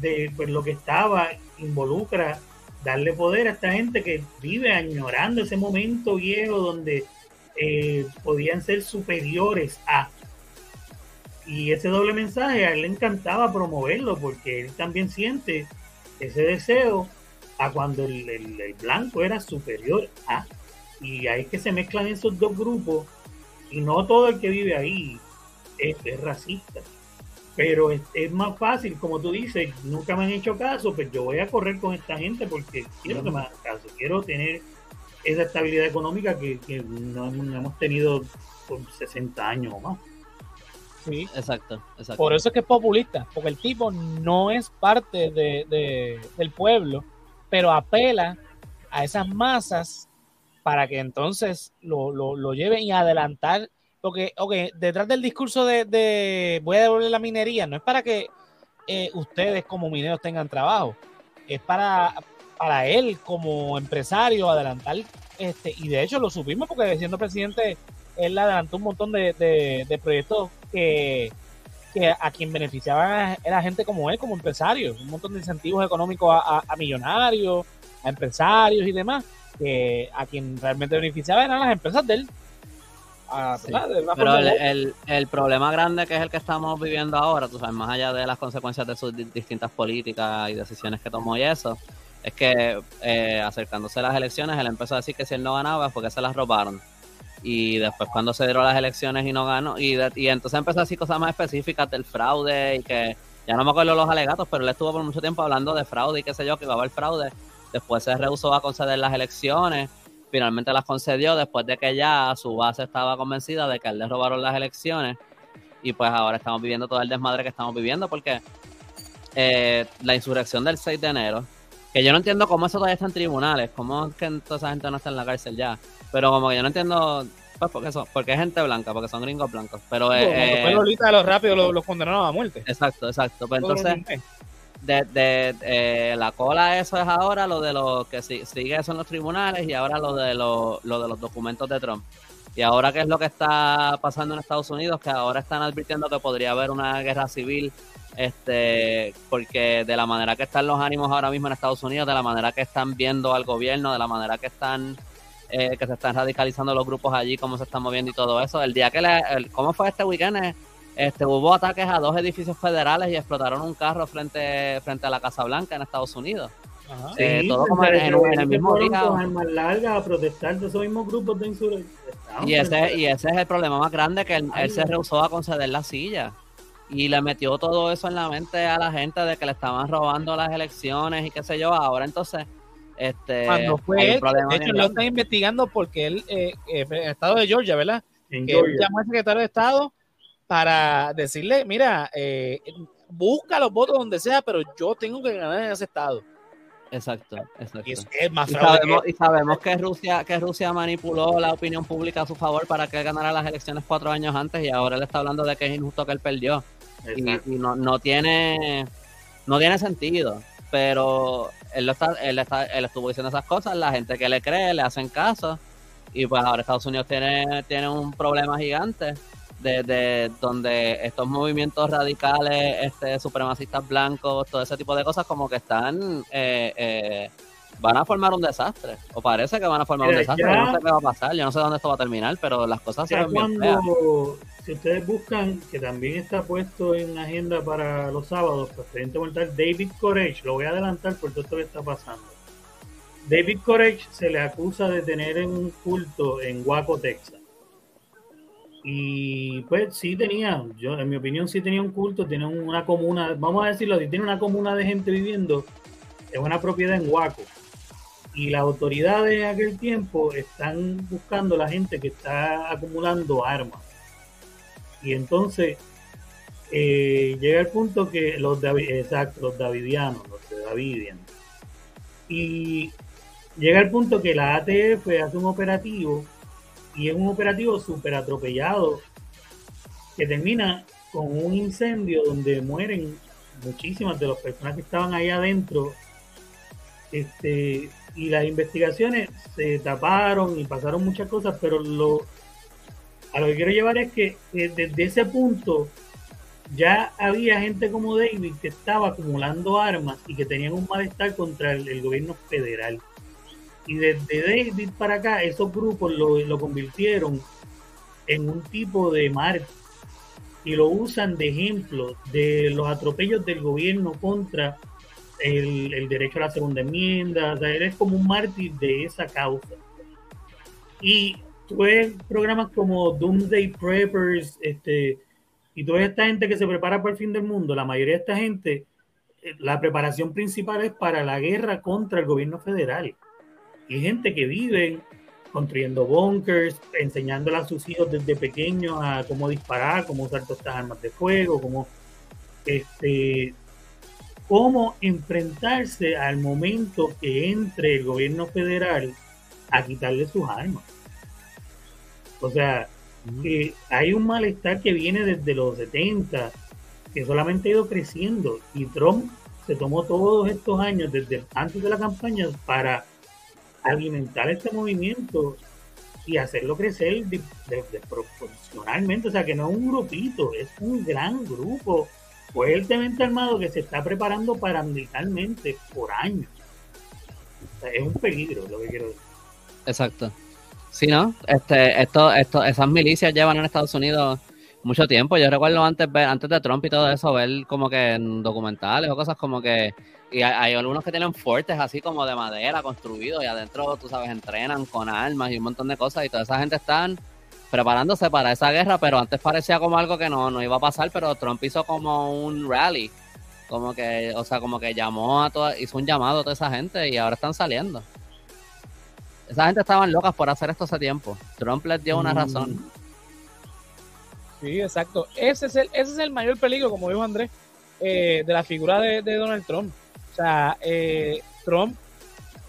[SPEAKER 3] de pues lo que estaba involucra darle poder a esta gente que vive añorando ese momento viejo donde eh, podían ser superiores a. Y ese doble mensaje a él le encantaba promoverlo porque él también siente ese deseo a cuando el, blanco era superior a. Y ahí que se mezclan esos dos grupos y no todo el que vive ahí es racista pero es, es, más fácil, como tú dices, nunca me han hecho caso, pues yo voy a correr con esta gente porque quiero que me hagan caso, quiero tener esa estabilidad económica que, que no, no, hemos tenido por 60 años o más.
[SPEAKER 2] Sí, exacto, exacto.
[SPEAKER 1] Por eso es que es populista, porque el tipo no es parte de, de, del pueblo, pero apela a esas masas para que entonces lo, lo, lo lleven y adelantar porque, ok, detrás del discurso de, de, voy a devolver la minería, no es para que eh, ustedes como mineros tengan trabajo, es para, para él como empresario adelantar, este, y de hecho lo supimos porque siendo presidente, él adelantó un montón de, de, de proyectos que, que, a quien beneficiaban era gente como él, como empresario, un montón de incentivos económicos a, a, a millonarios, a empresarios y demás, que a quien realmente beneficiaba eran las empresas de él.
[SPEAKER 2] A, sí. Pero el, el, el, problema grande que es el que estamos viviendo ahora, tú sabes, más allá de las consecuencias de sus distintas políticas y decisiones que tomó y eso, es que eh, acercándose a las elecciones, él empezó a decir que si él no ganaba porque se las robaron. Y después cuando se dieron las elecciones y no ganó, y, de, y entonces empezó a decir cosas más específicas del fraude y que, ya no me acuerdo los alegatos, pero él estuvo por mucho tiempo hablando de fraude y qué sé yo, que iba a haber fraude. Después se rehusó a conceder las elecciones finalmente las concedió después de que ya su base estaba convencida de que él le robaron las elecciones. Y pues ahora estamos viviendo todo el desmadre que estamos viviendo porque eh, la insurrección del 6 de enero, que yo no entiendo cómo eso todavía está en tribunales, cómo es que toda esa gente no está en la cárcel ya, pero como que yo no entiendo pues porque, son, porque es gente blanca, porque son gringos blancos, pero...
[SPEAKER 1] Eh, fue Lolita de los rápidos los, los condenaron a muerte.
[SPEAKER 2] Exacto, exacto, pues entonces de, de eh, la cola eso es ahora lo de lo que si, sigue eso en los tribunales y ahora lo de lo, lo, de los documentos de Trump. Y ahora qué es lo que está pasando en Estados Unidos, que ahora están advirtiendo que podría haber una guerra civil, este, porque de la manera que están los ánimos ahora mismo en Estados Unidos, de la manera que están viendo al gobierno, de la manera que están eh, que se están radicalizando los grupos allí, cómo se están moviendo y todo eso. El día que el, ¿cómo fue este weekend? Este, hubo ataques a dos edificios federales y explotaron un carro frente, frente a la Casa Blanca en Estados Unidos. Eh, todo como en, el mismo día.
[SPEAKER 3] armas largas a protestar de esos mismos grupos de insurrección.
[SPEAKER 2] Y ese, y ese es el problema más grande, que él, se rehusó a conceder la silla. Y le metió todo eso en la mente a la gente de que le estaban robando las elecciones y qué sé yo. Ahora entonces... Este,
[SPEAKER 1] Cuando fue él, de hecho lo están investigando porque él, eh, eh, el estado de Georgia, ¿verdad? En que Georgia. llamó al secretario de Estado para decirle, mira, eh, busca los votos donde sea, pero yo tengo que ganar en ese estado.
[SPEAKER 2] Exacto, exacto.
[SPEAKER 1] Y, es, más
[SPEAKER 2] y, sabemos, que... y sabemos que Rusia, que Rusia manipuló la opinión pública a su favor para que él ganara las elecciones cuatro años antes y ahora él está hablando de que es injusto que él perdió. Y, y, no, no tiene no tiene sentido. Pero él, lo está, él, está, él estuvo diciendo esas cosas, la gente que le cree le hacen caso. Y pues ahora Estados Unidos tiene, tiene un problema gigante de, donde estos movimientos radicales, este, supremacistas blancos, todo ese tipo de cosas como que están, eh, eh, van a formar un desastre, o parece que van a formar un desastre, yo no sé qué va a pasar, yo no sé dónde esto va a terminar, pero las cosas se
[SPEAKER 3] cuando, Si ustedes buscan, que también está puesto en agenda para los sábados, presidente mortal David Koresh, lo voy a adelantar por todo esto que está pasando. David Koresh se le acusa de tener un culto en Waco, Texas y pues sí tenía, yo en mi opinión sí tenía un culto, tiene una comuna, vamos a decirlo, si tiene una comuna de gente viviendo, es una propiedad en Huaco. Y las autoridades en aquel tiempo están buscando la gente que está acumulando armas. Y entonces eh, llega el punto que los, exacto, los davidianos, los de Davidian. Y llega el punto que la ATF hace un operativo y es un operativo súper atropellado que termina con un incendio donde mueren muchísimas de las personas que estaban ahí adentro este, y las investigaciones se taparon y pasaron muchas cosas, pero lo, a lo que quiero llevar es que eh, desde ese punto ya había gente como David que estaba acumulando armas y que tenían un malestar contra el gobierno federal. Y desde David para acá, esos grupos lo, convirtieron en un tipo de mártir y lo usan de ejemplo de los atropellos del gobierno contra el, derecho a la segunda enmienda. O sea, eres como un mártir de esa causa. Y tú ves programas como Doomsday Preppers, este, y toda esta gente que se prepara para el fin del mundo, la mayoría de esta gente, eh, la preparación principal es para la guerra contra el gobierno federal y gente que vive construyendo bunkers, enseñándole a sus hijos desde pequeños a cómo disparar, cómo usar todas estas armas de fuego, cómo, este, cómo enfrentarse al momento que entre el gobierno federal a quitarle sus armas. O sea, que hay un malestar que viene desde los 70, que solamente ha ido creciendo, y Trump se tomó todos estos años, desde antes de la campaña, para alimentar este movimiento y hacerlo crecer proporcionalmente, o sea que no es un grupito, es un gran grupo fuertemente armado que se está preparando paramilitarmente por años. es un peligro lo que quiero decir.
[SPEAKER 2] Exacto. Sí, ¿no? Este, esto, esto, esas milicias llevan en Estados Unidos mucho tiempo. Yo recuerdo antes ver, antes de Trump y todo eso, ver como que en documentales o cosas como que y hay, algunos que tienen fuertes así como de madera construidos y adentro, tú sabes, entrenan con armas y un montón de cosas y toda esa gente están preparándose para esa guerra, pero antes parecía como algo que no, no iba a pasar, pero Trump hizo como un rally, como que, o sea, como que llamó a toda, hizo un llamado a toda esa gente y ahora están saliendo. Esa gente estaban locas por hacer esto hace tiempo. Trump les dio una mm. razón.
[SPEAKER 1] Sí, exacto. Ese es el, ese es el mayor peligro, como dijo Andrés, eh, de la figura de Donald Trump o sea, eh, Trump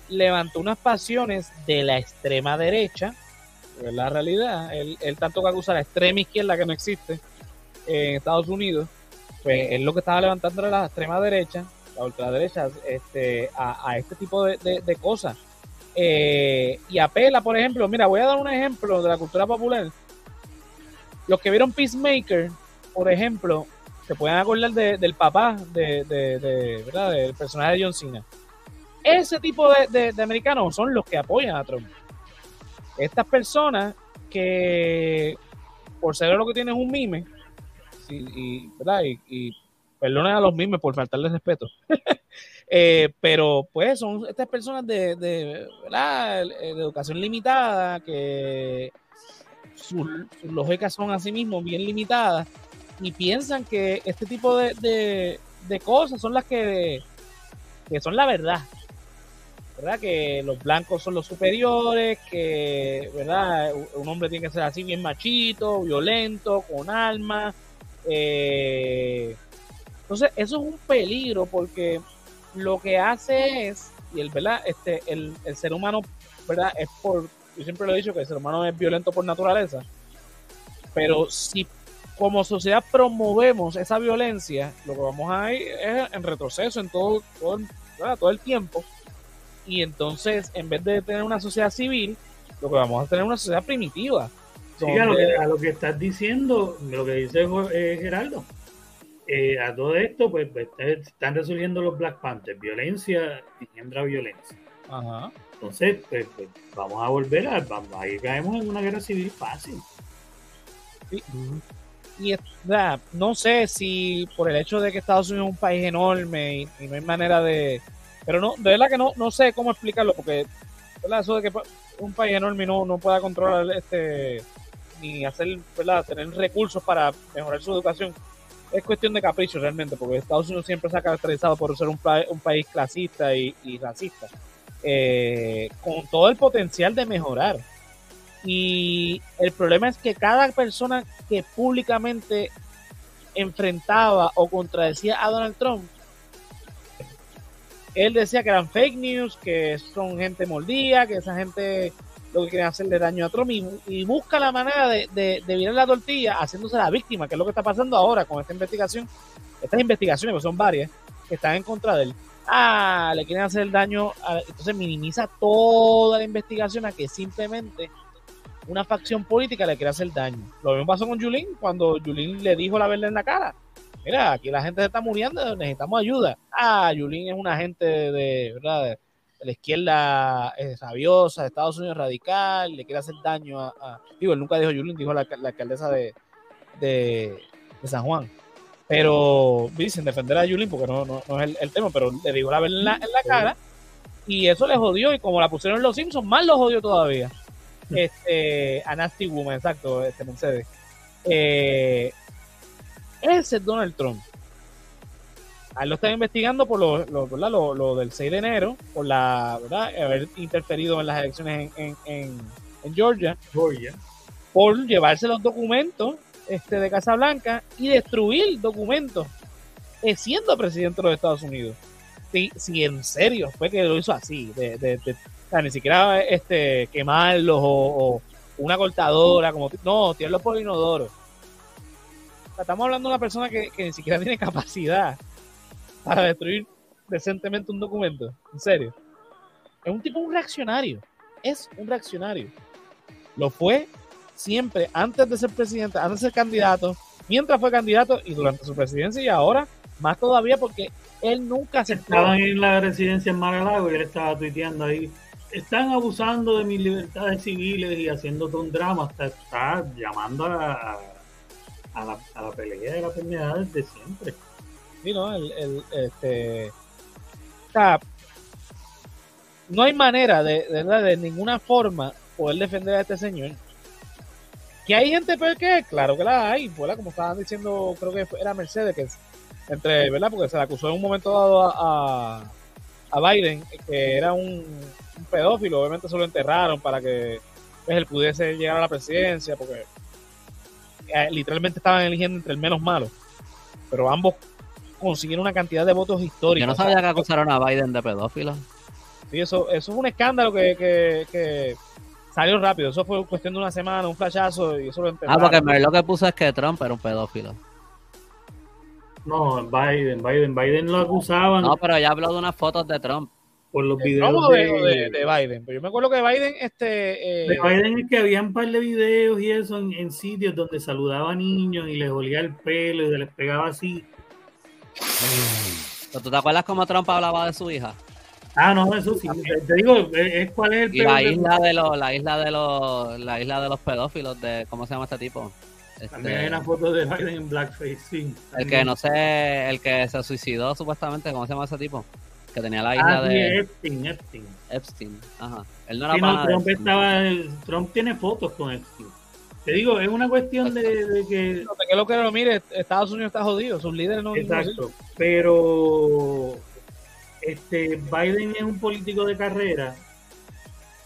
[SPEAKER 1] levantó unas pasiones de la extrema derecha, es la realidad. Él, tanto que acusa a la extrema izquierda que no existe en Estados Unidos, pues es lo que estaba levantando a la extrema derecha, la ultraderecha, este, a, este tipo de, cosas. Eh, y apela, por ejemplo, mira, voy a dar un ejemplo de la cultura popular. Los que vieron Peacemaker, por ejemplo, se pueden acordar del papá de, de, ¿verdad? del personaje de John Cena. Ese tipo de, americanos son los que apoyan a Trump. Estas personas que por ser lo que tienen es un mime, y, ¿verdad? y, y perdonen a los mimes por faltarles respeto, Eh, pero pues son estas personas de, de, educación limitada, que sus, lógicas son así mismo bien limitadas y piensan que este tipo de, de, cosas son las que, que son la verdad. ¿verdad? Que los blancos son los superiores, que, ¿verdad? Un hombre tiene que ser así bien machito, violento, con alma. Eh, entonces, eso es un peligro porque lo que hace es, y el, ¿verdad? Este, el, el ser humano, ¿verdad? Es por, yo siempre lo he dicho que el ser humano es violento por naturaleza, pero si como sociedad promovemos esa violencia, lo que vamos a ir es en retroceso en todo, todo, todo el tiempo. Y entonces, en vez de tener una sociedad civil, lo que vamos a tener es una sociedad primitiva.
[SPEAKER 3] Sí, a, lo que, a, lo que, estás diciendo, lo que dice eh, Geraldo, eh, a todo esto, pues, pues están resolviendo los Black Panthers. Violencia engendra violencia. Ajá. Entonces, pues, pues, vamos a volver a. Vamos, ahí caemos en una guerra civil fácil.
[SPEAKER 1] Y no sé si por el hecho de que Estados Unidos es un país enorme y, no hay manera de. Pero no, de verdad que no, no sé cómo explicarlo, porque ¿verdad? eso de que un país enorme no, no pueda controlar este ni hacer, ¿verdad? tener recursos para mejorar su educación es cuestión de capricho realmente, porque Estados Unidos siempre se ha caracterizado por ser un, un país clasista y, racista, eh, con todo el potencial de mejorar. Y el problema es que cada persona que públicamente enfrentaba o contradecía a Donald Trump, él decía que eran fake news, que son gente moldía, que esa gente lo que quieren hacerle daño a Trump y, busca la manera de, de, virar la tortilla haciéndose la víctima, que es lo que está pasando ahora con esta investigación. Estas investigaciones, pues son varias, que están en contra de él. Ah, le quieren hacer daño, entonces minimiza toda la investigación a que simplemente una facción política le quiere hacer daño. Lo mismo pasó con Yulín cuando Yulín le dijo la verdad en la cara. Mira, aquí la gente se está muriendo, necesitamos ayuda. Ah, Yulín es un agente de, ¿verdad? la izquierda es rabiosa, de Estados Unidos radical, le quiere hacer daño a, digo, él nunca dijo Yulín, dijo la, la alcaldesa de, de, San Juan. Pero dicen defender a Yulín porque no, no, es el, tema, pero le dijo la verdad en la, en la cara y eso le jodió y como la pusieron en los Simpsons, más lo jodió todavía. Este, a Nasty Woman, exacto, este Mercedes. Eh, ese es Donald Trump. A él lo están investigando por lo, lo, lo, del 6 de enero, por la ¿verdad? haber interferido en las elecciones en, en, en Georgia,
[SPEAKER 3] Georgia,
[SPEAKER 1] por llevarse los documentos este, de Casa Blanca y destruir documentos eh, siendo presidente de los Estados Unidos. Si, si en serio fue que lo hizo así, de, de, ni siquiera este, quemarlos o, una cortadora, como no, tirarlos por inodoro. estamos hablando de una persona que, que ni siquiera tiene capacidad para destruir decentemente un documento. En serio. Es un tipo, un reaccionario. Es un reaccionario. Lo fue siempre antes de ser presidente, antes de ser candidato, mientras fue candidato y durante su presidencia y ahora más todavía porque él nunca se
[SPEAKER 3] Estaban en la residencia en Mar-a-Lago y él estaba tuiteando ahí. Están abusando de mis libertades civiles y haciendo todo un drama. Hasta está llamando a, a, la, a la pelea de la enfermedad desde siempre.
[SPEAKER 1] ¿no? El, este, no hay manera de, de, de ninguna forma poder defender a este señor. Que hay gente peor que claro que la hay, Como estaban diciendo, creo que era Mercedes, que entre, ¿verdad? Porque se le acusó en un momento dado a, a, Biden, que era un, pedófilo, obviamente se lo enterraron para que pues, él pudiese llegar a la presidencia, porque eh, literalmente estaban eligiendo entre el menos malo. Pero ambos consiguieron una cantidad de votos históricos.
[SPEAKER 2] Yo no sabía que acusaron a Biden de pedófilo.
[SPEAKER 1] Sí, eso, eso es un escándalo que, salió rápido. Eso fue cuestión de una semana, un flashazo y eso lo
[SPEAKER 2] Ah, porque lo que puso es que Trump era un pedófilo.
[SPEAKER 3] No, Biden, Biden, Biden lo acusaban.
[SPEAKER 2] No, pero ya habló de unas fotos de Trump.
[SPEAKER 3] Por los videos
[SPEAKER 1] de, de, Biden. Pero yo me acuerdo que Biden, este.
[SPEAKER 3] Eh, de Biden es que había un par de videos y eso en, sitios donde saludaba a niños y les olía el pelo y se les pegaba así.
[SPEAKER 2] ¿Tú te acuerdas cómo Trump hablaba de su hija?
[SPEAKER 3] Ah, no, eso sí. Te digo, es, cuál es el
[SPEAKER 2] y la isla de los, la isla de los, la isla de los pedófilos de, ¿cómo se llama este tipo?
[SPEAKER 3] También hay una este, foto de Biden en blackface, sí.
[SPEAKER 2] El que no sé, el que se suicidó supuestamente, ¿cómo se llama ese tipo? Que tenía la isla
[SPEAKER 3] Ah, sí,
[SPEAKER 2] de
[SPEAKER 3] Epstein, Epstein.
[SPEAKER 2] Epstein. Ajá. Él no era
[SPEAKER 3] Sí, no,
[SPEAKER 2] pana de
[SPEAKER 3] Trump,
[SPEAKER 2] Epstein.
[SPEAKER 3] estaba, Trump tiene fotos con Epstein. Te digo, es una cuestión de, de que
[SPEAKER 1] No, que lo que lo mire, Estados Unidos está jodido, sus líderes no. no
[SPEAKER 3] Exacto, pero este Biden es un político de carrera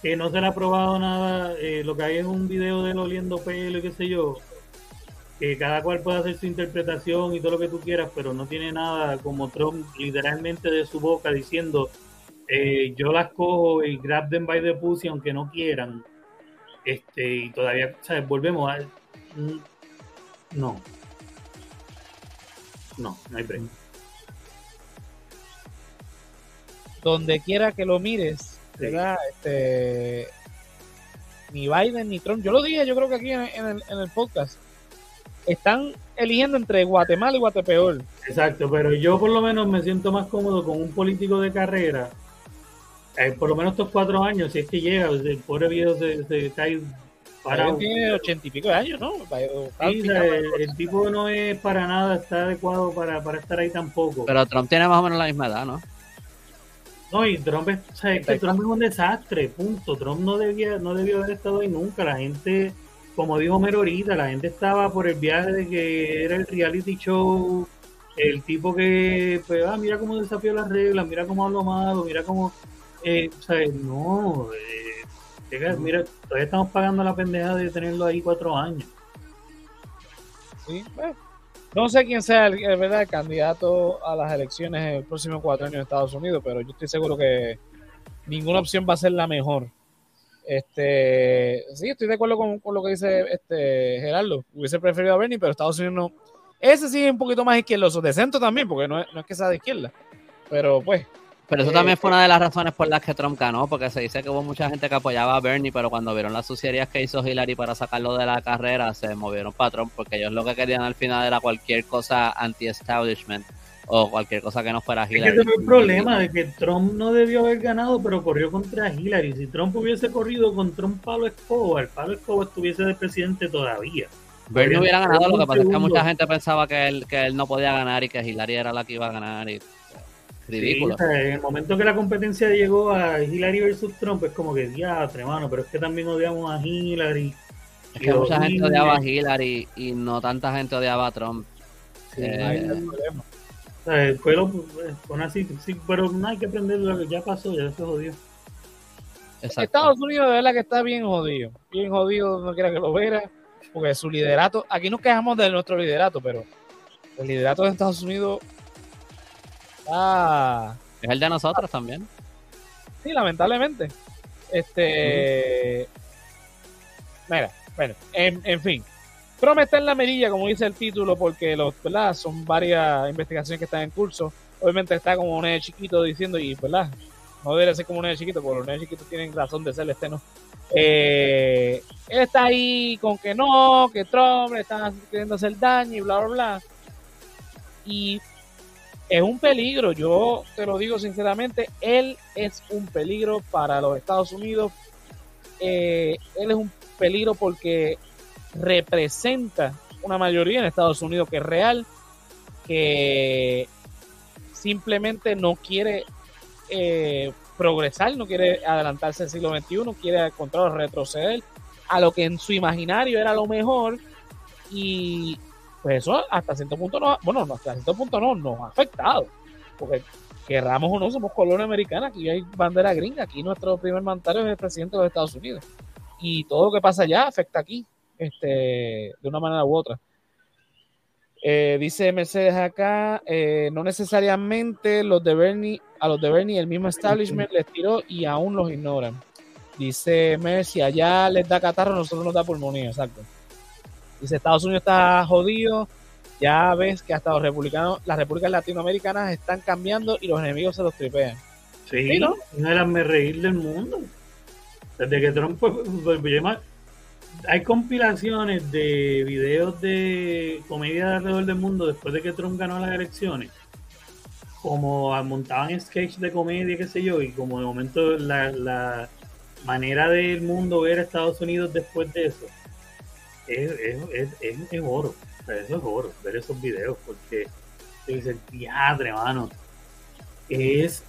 [SPEAKER 3] que no se le ha probado nada. eh, lo que hay es un video de él oliendo pelo y qué sé yo. Que cada cual puede hacer su interpretación y todo lo que tú quieras, pero no tiene nada como Trump literalmente de su boca diciendo eh, yo las cojo y grab them by the pussy aunque no quieran. Este, y todavía, ¿sabes? Volvemos a. mm, No. No, no hay break.
[SPEAKER 1] donde quiera que lo mires,
[SPEAKER 3] Sí.
[SPEAKER 1] ¿verdad? Este, ni Biden ni Trump, yo lo dije, yo creo que aquí en, en el, en el podcast, están eligiendo entre Guatemala y Guatepeor.
[SPEAKER 3] Exacto, pero yo por lo menos me siento más cómodo con un político de carrera. eh, por lo menos estos cuatro años, si es que llega, el pobre viejo se, se cae parado.
[SPEAKER 1] Biden tiene ochenta y pico de años, ¿no? Está
[SPEAKER 3] Sí, o sea,
[SPEAKER 1] picado.
[SPEAKER 3] el, el tipo no es para nada, está adecuado para, para estar ahí tampoco.
[SPEAKER 2] Pero Trump tiene más o menos la misma edad, ¿no?
[SPEAKER 3] No, y Trump es, o sea, es que Trump es un desastre, punto. Trump no debía, no debió haber estado ahí nunca. La gente, como dijo Mero ahorita, la gente estaba por el viaje de que era el reality show, el tipo que, pues, ah, mira cómo desafió las reglas, mira cómo habló malo, mira cómo, eh, o sea, no, eh, mira, todavía estamos pagando la pendeja de tenerlo ahí cuatro años.
[SPEAKER 1] Sí, bueno. No sé quién sea el, el verdad, el candidato a las elecciones en el próximo cuatro años en Estados Unidos, pero yo estoy seguro que ninguna opción va a ser la mejor. Este, sí, estoy de acuerdo con, con lo que dice este Gerardo. Hubiese preferido a Bernie, pero Estados Unidos no. Ese sí es un poquito más izquierdoso, de centro también, porque no es, no es que sea de izquierda. Pero pues,
[SPEAKER 2] Pero eso
[SPEAKER 1] Eh,
[SPEAKER 2] también fue una de las razones por las que Trump ganó, porque se dice que hubo mucha gente que apoyaba a Bernie, pero cuando vieron las sucierías que hizo Hillary para sacarlo de la carrera, se movieron para Trump, porque ellos lo que querían al final era cualquier cosa anti-establishment o cualquier cosa que no fuera
[SPEAKER 3] Es que
[SPEAKER 2] Hillary.
[SPEAKER 3] ese fue el problema de que Trump no debió haber ganado, pero corrió contra Hillary. Si Trump hubiese corrido contra un Pablo Escobar, Pablo Escobar estuviese de presidente todavía.
[SPEAKER 2] Bernie hubiera ganado, lo que pasa es que mucha gente pensaba que él, que él no podía ganar y que Hillary era la que iba a ganar. Y, ridículo.
[SPEAKER 3] Sí, o sea, en el momento que la competencia llegó a Hillary versus Trump, es como que diatre, mano, pero es que también odiamos a Hillary.
[SPEAKER 2] es que mucha gente odiaba a Hillary y no tanta gente odiaba a Trump.
[SPEAKER 3] Sí,
[SPEAKER 2] Eh,
[SPEAKER 1] ahí está el problema.
[SPEAKER 3] Sea, fue lo, fue así, sí, pero no hay que aprender lo que ya pasó, ya se jodió.
[SPEAKER 2] Exacto.
[SPEAKER 1] Estados Unidos de verdad que está bien jodido. Bien jodido, no quiera que lo vea, porque su liderato, aquí nos quejamos de nuestro liderato, pero el liderato de Estados Unidos está,
[SPEAKER 2] Es el de nosotros también.
[SPEAKER 1] sí, lamentablemente. Este, mira, bueno, en, en fin. Trump está en la medilla, como dice el título, porque los, ¿verdad? son varias investigaciones que están en curso. Obviamente está como un nene chiquito diciendo, y ¿verdad? no debería ser como un nene chiquito, porque los nenes chiquitos tienen razón de ser este, ¿no? Eh, él está ahí con que no, que Trump le está queriendo hacer daño y bla, bla, bla. Y es un peligro, yo te lo digo sinceramente, él es un peligro para los Estados Unidos. Eh, él es un peligro porque representa una mayoría en Estados Unidos que es real, que simplemente no quiere eh, progresar, no quiere adelantarse al siglo XXI, quiere al contrario retroceder a lo que en su imaginario era lo mejor y pues eso hasta cierto punto no, bueno, no, hasta cierto punto no, nos ha afectado, porque querramos o no, somos colonia americana, aquí hay bandera gringa, aquí nuestro primer mandatario es el presidente de los Estados Unidos y todo lo que pasa allá afecta aquí, este, de una manera u otra. Eh, dice Mercedes acá, eh, no necesariamente los de Bernie, a los de Bernie el mismo establishment les tiró y aún los ignoran. Dice Mercy, allá les da catarro, nosotros nos da pulmonía, exacto. Dice Estados Unidos está jodido, ya ves que hasta los republicanos, las repúblicas latinoamericanas están cambiando y los enemigos se los tripean.
[SPEAKER 3] Sí,
[SPEAKER 1] Sí, ¿no?
[SPEAKER 3] una de las me reír del mundo. Desde que Trump pues, hay compilaciones de videos de comedia de alrededor del mundo después de que Trump ganó las elecciones. Como montaban sketch de comedia, qué sé yo, y como de momento la, la manera del mundo ver a Estados Unidos después de eso es, es, es, es- es oro. O eso es oro, ver esos videos, porque tú dices, diadre, mano. Es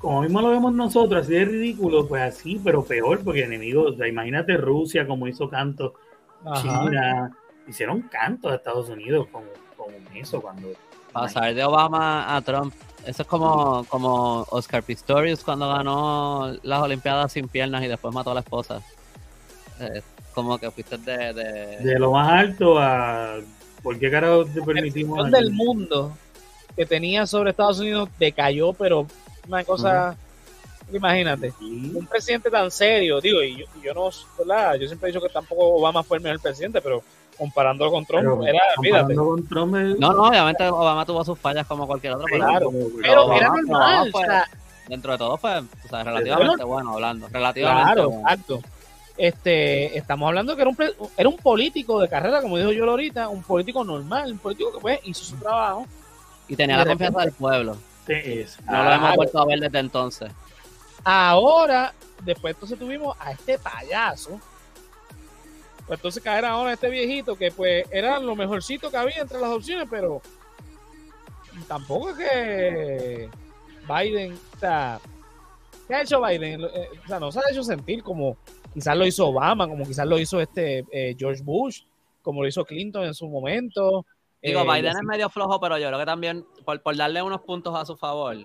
[SPEAKER 3] como mismo lo vemos nosotros, así de ridículo, pues así, pero peor, porque enemigos, o sea, imagínate Rusia como hizo canto, China, hicieron canto a Estados Unidos con, con eso cuando...
[SPEAKER 2] Pasar de Obama a Trump, eso es como, como Oscar Pistorius cuando ganó las Olimpiadas sin piernas y después mató a la esposa. Eh, como que fuiste de, de...
[SPEAKER 3] De lo más alto a... ¿Por qué carajo te permitimos?
[SPEAKER 1] El del mundo que tenía sobre Estados Unidos decayó, pero una cosa, imagínate, un presidente tan serio, digo, y yo, no, ¿verdad? Yo siempre he dicho que tampoco Obama fue el mejor presidente, pero comparándolo con Trump, era, fíjate.
[SPEAKER 2] Con Trump No, no, obviamente Obama tuvo sus fallas como cualquier otro,
[SPEAKER 1] claro, pero, era normal,
[SPEAKER 2] dentro de todo fue, o sea, relativamente bueno hablando, relativamente
[SPEAKER 1] Claro, exacto. Este, estamos hablando que era un, era un político de carrera, como dijo yo ahorita, un político normal, un político que pues, hizo su trabajo.
[SPEAKER 2] Y tenía la confianza del pueblo. No lo hemos vuelto a ver desde entonces.
[SPEAKER 1] Ahora, después entonces tuvimos a este payaso. Pues entonces caer ahora este viejito que pues era lo mejorcito que había entre las opciones, pero tampoco es que Biden, o sea, ¿qué ha hecho Biden? Eh, o sea, no se ha hecho sentir como quizás lo hizo Obama, como quizás lo hizo este eh, George Bush, como lo hizo Clinton en su momento.
[SPEAKER 2] Digo, eh, Biden es medio flojo, pero yo creo que también, por, por darle unos puntos a su favor,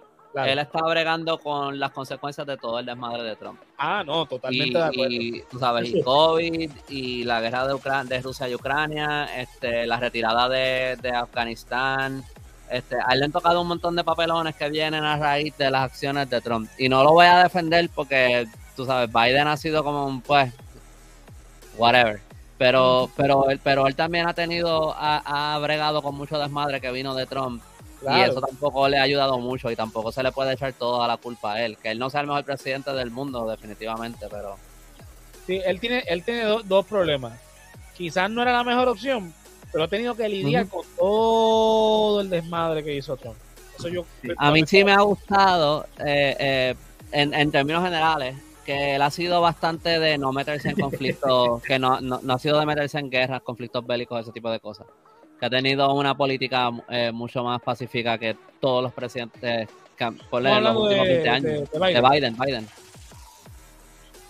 [SPEAKER 2] él está bregando con las consecuencias de todo el desmadre de Trump.
[SPEAKER 1] Ah, no, totalmente de acuerdo.
[SPEAKER 2] Y, tú sabes, y COVID, y la guerra de, de Rusia y Ucrania, este, la retirada de, de Afganistán. Este, a él le han tocado un montón de papelones que vienen a raíz de las acciones de Trump. Y no lo voy a defender porque, tú sabes, Biden ha sido como un, pues, whatever. Pero, pero, él, pero él también ha tenido, ha, bregado con mucho desmadre que vino de Trump. Y eso tampoco le ha ayudado mucho y tampoco se le puede echar toda la culpa a él. Que él no sea el mejor presidente del mundo, definitivamente, pero...
[SPEAKER 1] Sí, él tiene, él tiene dos problemas. Quizás no era la mejor opción, pero ha tenido que lidiar con todo el desmadre que hizo Trump. Eso yo,
[SPEAKER 2] a mí sí me ha gustado, eh, eh, en, en términos generales, que él ha sido bastante de no meterse en conflictos, que no, no, ha sido de meterse en guerras, conflictos bélicos, ese tipo de cosas. Que ha tenido una política eh, mucho más pacífica que todos los presidentes que, por los últimos 20 años. De Biden, Biden.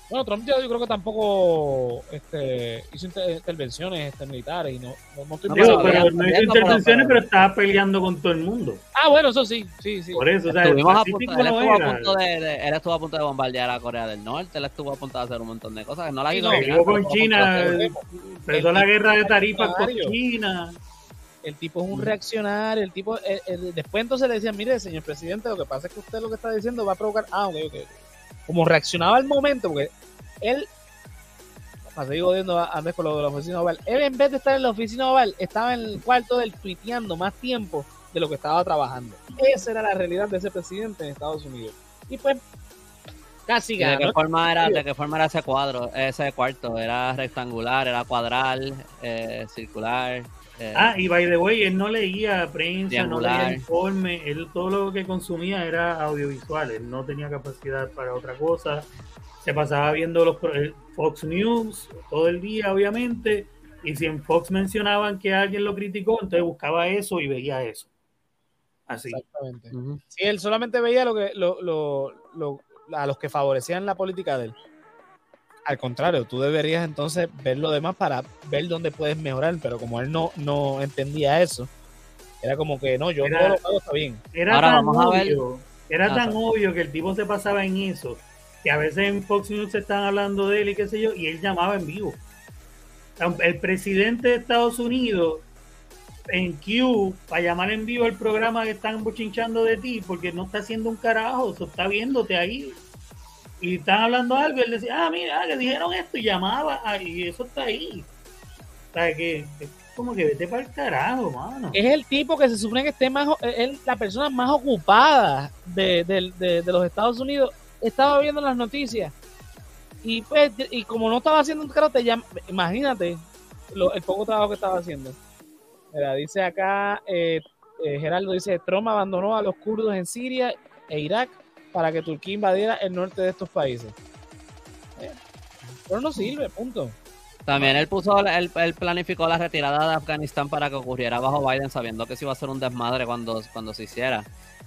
[SPEAKER 1] Bueno, Trump yo creo que tampoco este, hizo intervenciones este, militares y no, no,
[SPEAKER 3] estoy no, pero no hizo intervenciones, pero, estaba peleando con todo el mundo.
[SPEAKER 1] Ah, bueno, eso sí, sí, sí.
[SPEAKER 3] Por eso, o sea,
[SPEAKER 2] él, estuvo a punto de, él estuvo a punto de bombardear a Corea del Norte, él estuvo a punto de hacer un montón de cosas, no la hizo.
[SPEAKER 3] No, con China, empezó la guerra de tarifas con China.
[SPEAKER 1] El tipo es un reaccionario, el tipo, después entonces le decían, mire, señor presidente, lo que pasa es que usted lo que está diciendo va a provocar, ah, ok, ok como reaccionaba al momento, porque él, para seguir jodiendo antes con lo de la oficina oval, él en vez de estar en la oficina oval, estaba en el cuarto del tuiteando más tiempo de lo que estaba trabajando. Esa era la realidad de ese presidente en Estados Unidos. Y pues, casi ganó.
[SPEAKER 2] ¿De qué forma era, de qué forma era ese cuadro, ese cuarto? ¿Era rectangular, era cuadral, eh, circular?
[SPEAKER 3] Eh, ah, y by the way, él no leía prensa, no leía informe, él todo lo que consumía era audiovisual, él no tenía capacidad para otra cosa, se pasaba viendo los eh, Fox News todo el día, obviamente, y si en Fox mencionaban que alguien lo criticó, entonces buscaba eso y veía eso. Así.
[SPEAKER 1] Exactamente. Sí, él solamente veía lo que, lo, lo, a los que favorecían la política de él. Al contrario, tú deberías entonces ver lo demás para ver dónde puedes mejorar, pero como él no, no entendía eso, era como que no, yo todo lo hago está bien.
[SPEAKER 3] Era tan obvio, era ah, tan obvio que el tipo se pasaba en eso, que a veces en Fox News se están hablando de él y qué sé yo, y él llamaba en vivo. El presidente de Estados Unidos en Q para llamar en vivo el programa que están bochinchando de ti porque no está haciendo un carajo, eso está viéndote ahí y están hablando algo, él decía, ah, mira, que dijeron esto, y llamaba, ah, y eso está ahí. O sea, que es como que vete para el carajo, mano.
[SPEAKER 1] Es el tipo que se supone que esté más, es la persona más ocupada de, de, de, los Estados Unidos. Estaba viendo las noticias. Y pues, y como no estaba haciendo un carajo, te llama, imagínate el poco trabajo que estaba haciendo. Dice acá, eh, eh, Geraldo dice, Trump abandonó a los kurdos en Siria e Irak para que Turquía invadiera el norte de estos países. Pero no sirve, punto.
[SPEAKER 2] También él puso, él, él, planificó la retirada de Afganistán para que ocurriera bajo Biden, sabiendo que se iba a ser un desmadre cuando, cuando se hiciera.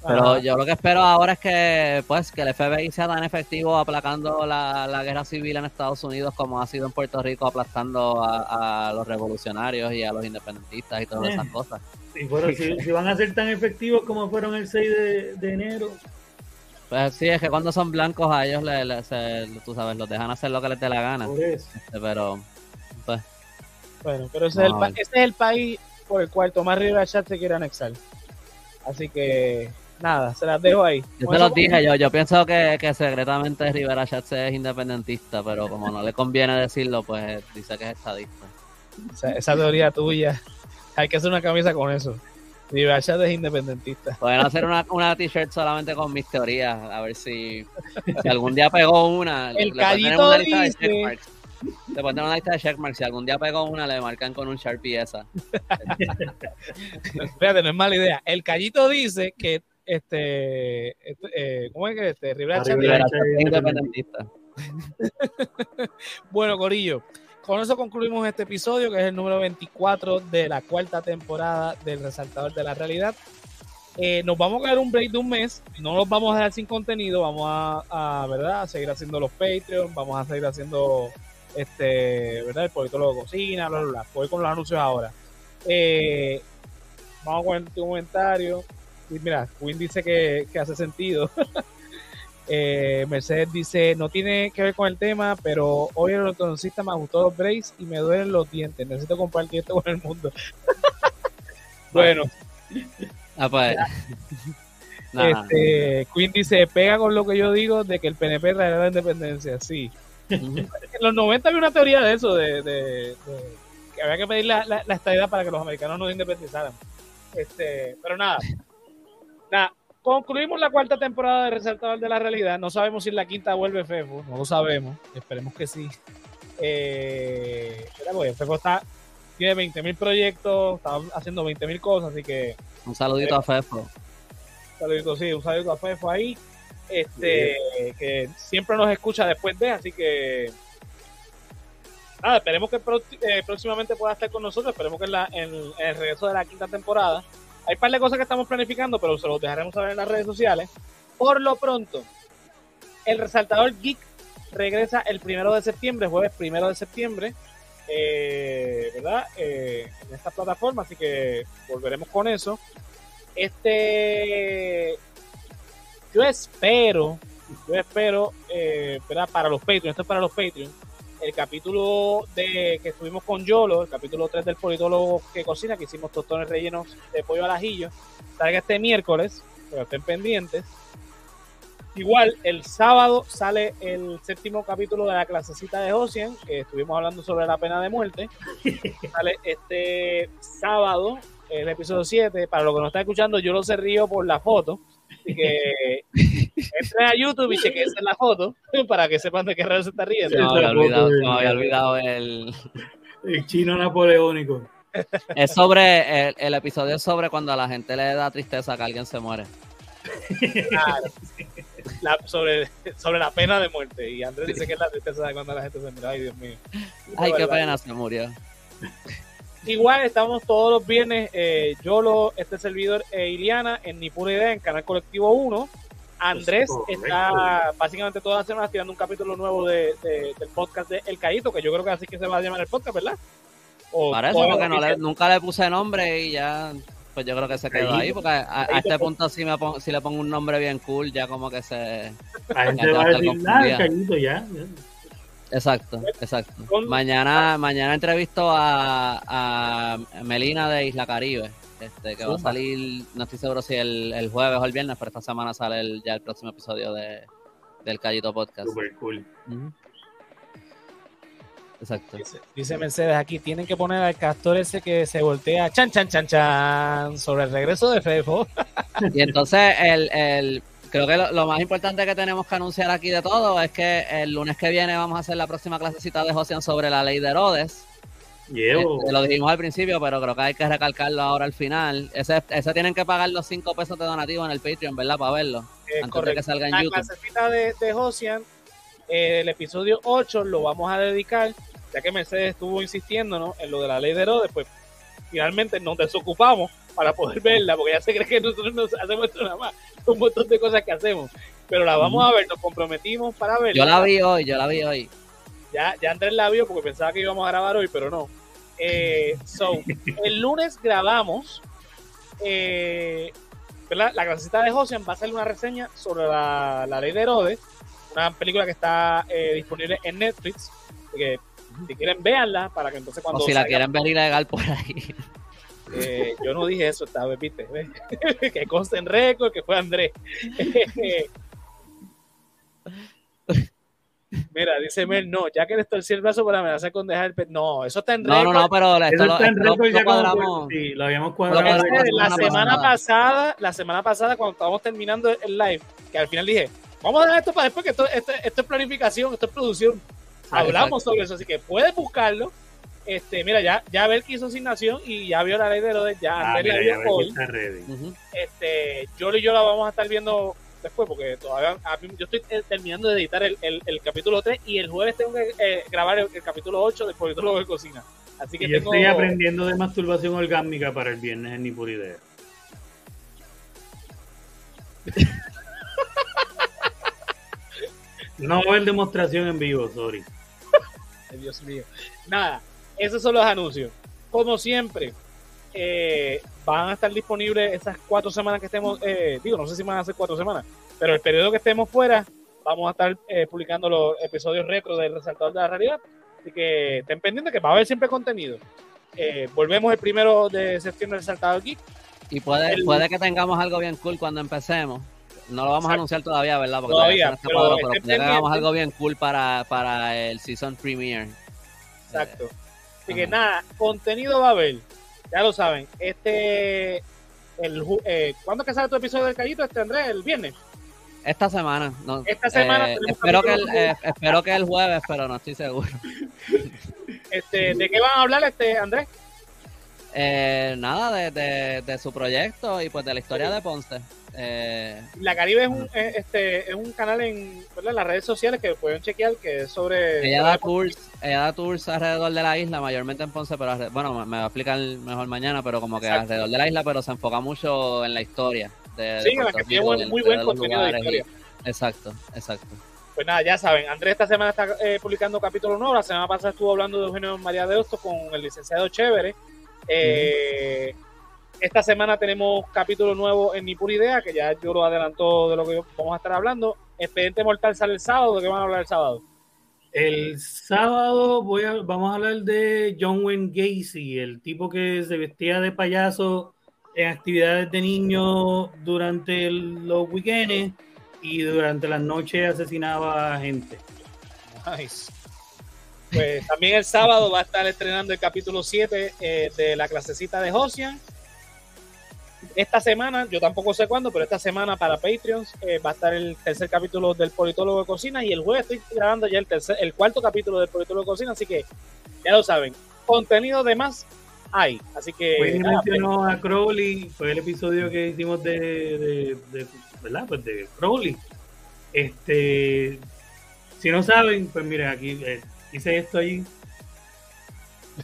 [SPEAKER 2] Pero yo lo que espero ahora es que, pues, que el FBI sea tan efectivo aplacando la, la guerra civil en Estados Unidos como ha sido en Puerto Rico aplastando a, los revolucionarios y a los independentistas y todas esas cosas.
[SPEAKER 3] Sí, pero si, van a ser tan efectivos como fueron el 6 de, de enero,
[SPEAKER 2] pues sí, es que cuando son blancos a ellos, le, tú sabes, los dejan hacer lo que les dé la gana. Este, pero, pues.
[SPEAKER 1] Bueno, pero ese, es el, ese es el país por el cual Tomás Rivera Chat se quiere anexar. Así que, nada, se las dejo ahí.
[SPEAKER 2] Yo te lo dije, yo, yo pienso que, que secretamente Rivera Chat es independentista, pero como no le conviene decirlo, pues dice que es estadista.
[SPEAKER 1] esa teoría tuya, hay que hacer una camisa con eso. Libertad es independentista.
[SPEAKER 2] Pueden hacer una, una t-shirt solamente con mis teorías, a ver si, si algún día pegó una.
[SPEAKER 1] El callito dice...
[SPEAKER 2] Le ponen una lista de checkmarks. Si algún día pegó una, le marcan con un Sharpie esa.
[SPEAKER 1] Espérate, no es mala idea. El callito dice que este, este eh, ¿cómo es que este? Rivera es independentista. bueno, Corillo, con eso concluimos este episodio, que es el número 24 de la cuarta temporada del Resaltador de la Realidad. Eh, nos vamos a quedar un break de un mes, no nos vamos a dejar sin contenido, vamos a, ¿verdad? a seguir haciendo los Patreon, vamos a seguir haciendo este, ¿verdad? El politólogo cocina, bla, bla, bla. Voy con los anuncios ahora. Eh, vamos con tu comentario. Y mira, Quinn dice que, que hace sentido. Eh, Mercedes dice, no tiene que ver con el tema, pero hoy el ortodoncista me gustó los braces y me duelen los dientes. Necesito compartir esto con el mundo. bueno.
[SPEAKER 2] Ah, pues.
[SPEAKER 1] Este, Queen dice, pega con lo que yo digo de que el PNP traerá la independencia. Sí. en los 90 había una teoría de eso, de, que había que pedir la, la, estadidad para que los americanos no independizaran. Este, pero nada. Nada, concluimos la cuarta temporada de Resaltador de la Realidad. No sabemos si la quinta vuelve Fefo, no lo sabemos. Esperemos que sí. Eh, pues, Fefo está, tiene 20.000 proyectos, está haciendo 20.000 cosas, así que.
[SPEAKER 2] Un saludito a Fefo. Un
[SPEAKER 1] saludito, sí, un saludito a Fefo ahí. Este, que siempre nos escucha después de, así que. Nada, esperemos que eh, próximamente pueda estar con nosotros. Esperemos que en, la, en el regreso de la quinta temporada hay un par de cosas que estamos planificando, pero se los dejaremos saber en las redes sociales. Por lo pronto, el resaltador Geek regresa el primero de septiembre, jueves primero de septiembre, eh, ¿verdad? Eh, en esta plataforma, así que volveremos con eso. Este, yo espero, yo espero, eh, ¿verdad? Para los Patreons, esto es para los Patreons el capítulo de que estuvimos con Yolo, el capítulo 3 del politólogo que cocina, que hicimos tostones rellenos de pollo al ajillo, salga este miércoles, pero estén pendientes. Igual, el sábado sale el séptimo capítulo de la clasecita de Ocean, que estuvimos hablando sobre la pena de muerte. sale este sábado, el episodio 7. Para los que no están escuchando, yo lo se río por la foto. Así que entren a YouTube y chequen la foto para que sepan de qué raro se está riendo.
[SPEAKER 2] No, me había olvidado, no había olvidado el...
[SPEAKER 3] el chino napoleónico.
[SPEAKER 2] Es sobre, el, el, episodio es sobre cuando a la gente le da tristeza que alguien se muere.
[SPEAKER 1] Claro. La, sobre, sobre la pena de muerte. Y Andrés dice que es la tristeza de cuando la gente se muere. Ay, Dios mío.
[SPEAKER 2] Ay, qué pena se murió.
[SPEAKER 1] Igual estamos todos los viernes, eh, Yolo, este servidor e Iliana en Ni Pura Idea en Canal Colectivo 1. Andrés está básicamente todas las semanas tirando un capítulo nuevo de, del podcast de El Cayito, que yo creo que así que se va a llamar el podcast, ¿verdad?
[SPEAKER 2] Para eso, porque no le, nunca le puse nombre y ya, pues yo creo que se quedó ahí, porque a, este punto si, me si le pongo un nombre bien cool, ya como que se...
[SPEAKER 3] A gente va a decir, nada, el Cayito ya.
[SPEAKER 2] Exacto, exacto. Mañana, mañana entrevisto a, a Melina de Isla Caribe, este, que va a salir, no estoy seguro si el, el, jueves o el viernes, pero esta semana sale el, ya el próximo episodio de, del Callito Podcast.
[SPEAKER 3] Super cool.
[SPEAKER 2] Exacto.
[SPEAKER 1] Dice, Mercedes aquí, tienen que poner al castor ese que se voltea, chan, chan, chan, chan, sobre el regreso de Fefo.
[SPEAKER 2] y entonces el, el creo que lo, más importante que tenemos que anunciar aquí de todo es que el lunes que viene vamos a hacer la próxima clasecita de Josian sobre la ley de Herodes. Este, lo dijimos al principio, pero creo que hay que recalcarlo ahora al final. Ese, ese tienen que pagar los 5 pesos de donativo en el Patreon, ¿verdad? Para verlo. antes de que salga en
[SPEAKER 1] la
[SPEAKER 2] YouTube.
[SPEAKER 1] clasecita de, de Josian, eh, el episodio 8 lo vamos a dedicar ya que Mercedes estuvo insistiendo ¿no? en lo de la ley de Herodes, pues finalmente nos desocupamos para poder verla, porque ya se cree que nosotros no hacemos esto nada más, un montón de cosas que hacemos, pero la vamos a ver, nos comprometimos para verla.
[SPEAKER 2] Yo la vi hoy, yo la vi hoy.
[SPEAKER 1] Ya, ya Andrés la vio porque pensaba que íbamos a grabar hoy, pero no. Eh, so, el lunes grabamos eh, ¿verdad? la clasicita de Josian va a hacer una reseña sobre la, la ley de Herodes, una película que está eh, disponible en Netflix, que si quieren véanla para que entonces cuando
[SPEAKER 2] O si la quieren ver ilegal por ahí.
[SPEAKER 1] Eh, yo no dije eso esta vez, viste. que conste en récord que fue Andrés. Mira, dice Mel, no, ya que le torcí el brazo para amenazar con dejar el pe- No, eso está en
[SPEAKER 2] No,
[SPEAKER 1] récord.
[SPEAKER 2] no, no, pero esto
[SPEAKER 3] Eso
[SPEAKER 2] lo,
[SPEAKER 3] está en
[SPEAKER 2] esto lo- lo cuadramos.
[SPEAKER 3] por- sí, lo habíamos cuadrado.
[SPEAKER 2] la
[SPEAKER 1] la
[SPEAKER 2] semana pasada.
[SPEAKER 1] pasada, la semana pasada, cuando estábamos terminando el live, que al final dije, vamos a dejar esto para después, que esto, esto, esto es planificación, esto es producción. Hablamos sobre eso, así que puedes buscarlo. Este, mira, ya, ya ver que hizo asignación y ya vio la ley de Herodes, ya
[SPEAKER 3] Ah, mira, ya
[SPEAKER 1] hoy.
[SPEAKER 3] está ready.
[SPEAKER 1] Este, yo y yo la vamos a estar viendo después, porque todavía a mí- yo estoy eh, terminando de editar el, el- el capítulo 3 y el jueves tengo que eh, grabar el, el capítulo 8 del politólogo de cocina. Así que
[SPEAKER 3] Y yo
[SPEAKER 1] tengo.
[SPEAKER 3] estoy aprendiendo de masturbación orgánica para el viernes en ni por idea. No va a haber demostración en vivo, sorry.
[SPEAKER 1] Dios mío. Nada, esos son los anuncios. Como siempre, eh, van a estar disponibles esas cuatro semanas que estemos, eh, digo, no sé si van a ser cuatro semanas, pero el periodo que estemos fuera, vamos a estar eh, publicando los episodios retro del Resaltador de la Realidad. Así que estén pendientes que va a haber siempre contenido. Eh, volvemos el primero de septiembre del Resaltador Geek.
[SPEAKER 2] Y puede,
[SPEAKER 1] El-
[SPEAKER 2] puede que tengamos algo bien cool cuando empecemos. No lo vamos
[SPEAKER 1] Exacto.
[SPEAKER 2] a anunciar todavía, ¿verdad? Porque
[SPEAKER 1] Todavía,
[SPEAKER 2] está
[SPEAKER 1] pero
[SPEAKER 2] hagamos
[SPEAKER 1] pendientes.
[SPEAKER 2] algo bien cool para, para el season premiere.
[SPEAKER 1] Exacto. Así que nada, contenido va a haber. Ya lo saben. Este. El, eh, ¿Cuándo que sale tu episodio del Callito? Este Andrés, el viernes.
[SPEAKER 2] Esta semana. No,
[SPEAKER 1] Esta semana
[SPEAKER 2] eh, espero, que el, eh, espero que el jueves, pero no estoy seguro.
[SPEAKER 1] Este, ¿De qué van a hablar, este Andrés?
[SPEAKER 2] Eh, nada, de, de, de su proyecto y pues de la historia de Ponce. Eh,
[SPEAKER 1] La Caribe es un, es, este, es un canal en, en las redes sociales que pueden chequear que es sobre.
[SPEAKER 2] ella da tours, ella da tours alrededor de la isla, mayormente en Ponce, pero bueno, me, me va a explicar mejor mañana, pero como que
[SPEAKER 1] Exacto.
[SPEAKER 2] alrededor de la isla, pero se enfoca mucho en la historia. De, de
[SPEAKER 1] Sí, en la que tiene
[SPEAKER 2] de-
[SPEAKER 1] muy
[SPEAKER 2] de
[SPEAKER 1] buen contenido de
[SPEAKER 2] y-
[SPEAKER 1] historia.
[SPEAKER 2] Exacto, exacto.
[SPEAKER 1] Pues nada, ya saben, Andrés esta semana está eh, publicando capítulo nuevo. La semana pasada estuvo hablando de Eugenio María de Hostos con el licenciado Chévere. Eh, Esta semana tenemos capítulo nuevo en Ni Pura Idea, que ya yo lo adelantó de lo que vamos a estar hablando. Expediente Mortal sale el sábado. ¿De qué van a hablar el sábado?
[SPEAKER 3] El sábado voy a, vamos a hablar de John Wayne Gacy, el tipo que se vestía de payaso en actividades de niños durante el- los weekends y durante las noches asesinaba a gente.
[SPEAKER 1] Nice. Pues también el sábado va a estar estrenando el capítulo 7 eh, de la clasecita de Josian. Esta semana, yo tampoco sé cuándo, pero esta semana para Patreons eh, va a estar el tercer capítulo del Politólogo de Cocina y el jueves estoy grabando ya el, tercer, el cuarto capítulo del Politólogo de Cocina, así que ya lo saben. Contenido de más hay, así que
[SPEAKER 3] Pues mencionó a Crowley, fue el episodio que hicimos de, de, de- ¿verdad? Pues de Crowley. Este, si no saben, pues miren, aquí eh, hice esto ahí.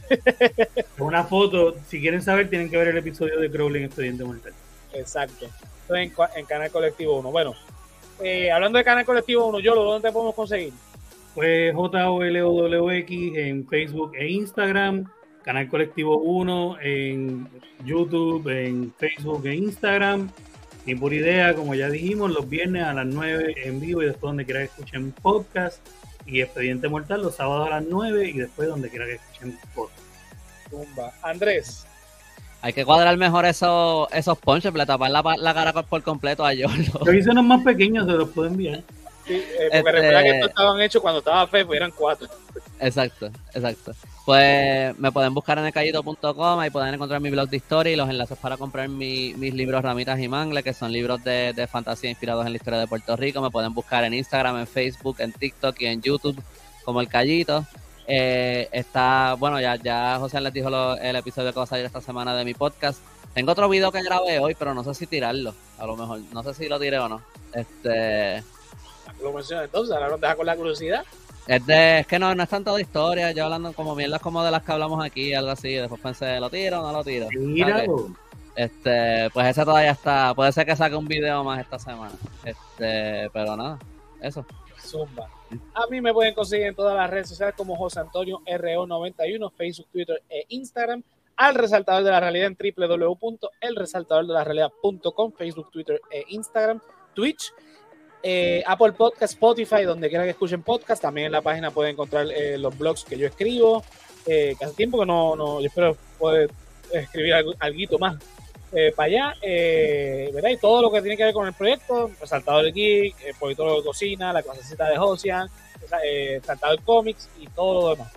[SPEAKER 3] Una foto, si quieren saber, tienen que ver el episodio de Crowley en Expediente Mortal.
[SPEAKER 1] Exacto. Estoy en, Canal Colectivo 1. Bueno, eh, hablando de Canal Colectivo 1, Yolo, ¿dónde te podemos conseguir?
[SPEAKER 3] Pues JOLOWX en Facebook e Instagram, Canal Colectivo 1 en YouTube, en Facebook e Instagram. Ni por idea, como ya dijimos, los viernes a las 9 en vivo y después donde quiera que escuchen podcast. Y Expediente Mortal los sábados a las 9 y después donde quiera que escuchen podcast.
[SPEAKER 1] Tumba. Andrés.
[SPEAKER 2] Hay que cuadrar mejor esos, esos ponches, le tapar la, la cara por completo a Yolo.
[SPEAKER 3] Yo hice unos más pequeños, se los puedo enviar.
[SPEAKER 1] Sí, eh, porque
[SPEAKER 2] Este-
[SPEAKER 1] recuerda que estos estaban hechos cuando estaba Fepo, eran cuatro.
[SPEAKER 2] Exacto, exacto. Pues me pueden buscar en elcallito.com, ahí pueden encontrar mi blog de historia y los enlaces para comprar mi- mis libros Ramitas y Mangle, que son libros de, de fantasía inspirados en la historia de Puerto Rico. Me pueden buscar en Instagram, en Facebook, en TikTok y en YouTube como El Callito. Eh, está, bueno, ya, ya José les dijo lo- el episodio que va a salir esta semana de mi podcast. Tengo otro video que grabé hoy, pero no sé si tirarlo, a lo mejor. No sé si lo tiré o no. Este,
[SPEAKER 1] Lo mencioné entonces, ahora nos deja con la curiosidad.
[SPEAKER 2] Es, de, es que no, no es tanto de historia, yo hablando como mierdas como de las que hablamos aquí, algo así, después pensé, ¿lo tiro o no lo tiro?
[SPEAKER 3] Míralo.
[SPEAKER 2] Este, pues ese todavía está, puede ser que saque un video más esta semana. Este, pero nada, eso.
[SPEAKER 1] Zumba. A mí me pueden conseguir en todas las redes sociales como José Antonio RO91, Facebook, Twitter e Instagram. Al resaltador de la realidad en www.elresaltadordelarealidad.com, Facebook, Twitter e Instagram, Twitch. Eh, Apple Podcast, Spotify, donde quiera que escuchen podcast. También en la página pueden encontrar eh, los blogs que yo escribo. Eh, que hace tiempo que no, no yo espero poder escribir algo, más eh, para allá, eh, ¿verdad? Y todo lo que tiene que ver con el proyecto, Resaltador Geek, el Politólogo de Cocina, la clasecita de Josian, eh, Resaltador Comics y todo lo demás.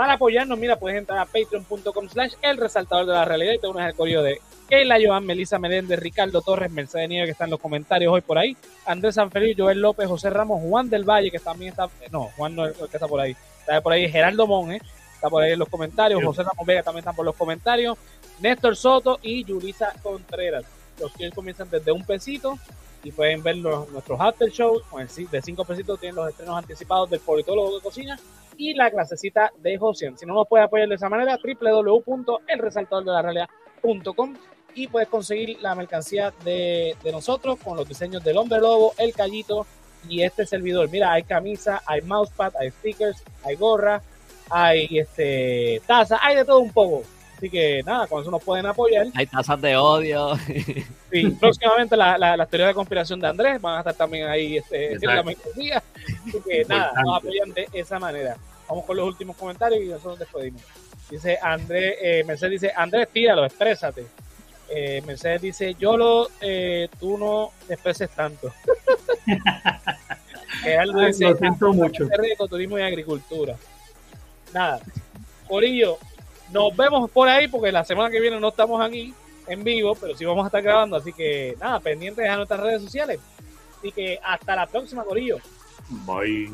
[SPEAKER 1] Eh, para apoyarnos, mira, puedes entrar a patreon.com slash el resaltador de la realidad. Y te unes al código de Keila Joan, Melissa Meléndez, Ricardo Torres, Mercedes Nieves, que están en los comentarios hoy por ahí, Andrés Sanfeliz, Joel López, José Ramos, Juan del Valle, que también está, no, Juan no es el que está por ahí, está por ahí Gerardo Monge, está por ahí en los comentarios, José Ramos Vega también está por los comentarios, Néstor Soto y Yulisa Contreras. Los que comienzan desde un pesito y pueden ver los, nuestros after shows. Con el, de cinco pesitos tienen los estrenos anticipados del politólogo de cocina y la clasecita de Josian. Si no nos puede apoyar de esa manera, www.elresaltadordelarealidad.com y puedes conseguir la mercancía de, de, nosotros con los diseños del hombre lobo, el callito y este servidor. Mira, hay camisa, hay mousepad, hay stickers, hay gorra, hay este taza, hay de todo un poco. Así que nada, con eso nos pueden apoyar.
[SPEAKER 2] Hay tasas de odio.
[SPEAKER 1] Sí, próximamente la, la, la, teoría de conspiración de Andrés van a estar también ahí este, mercancía. Así que nada, nos apoyan de esa manera. Vamos con los últimos comentarios y nosotros nos despedimos. Dice Andrés, eh, Mercedes dice, Andrés, tíralo, exprésate. Eh, Mercedes dice, yo lo, eh, tú no expreses tanto.
[SPEAKER 3] Gerardo dice, lo siento mucho.
[SPEAKER 1] Turismo y agricultura. Nada. Corillo, nos vemos por ahí porque la semana que viene no estamos aquí en vivo, pero sí vamos a estar grabando. Así que nada, pendientes a nuestras redes sociales. Así que hasta la próxima, Corillo.
[SPEAKER 3] Bye.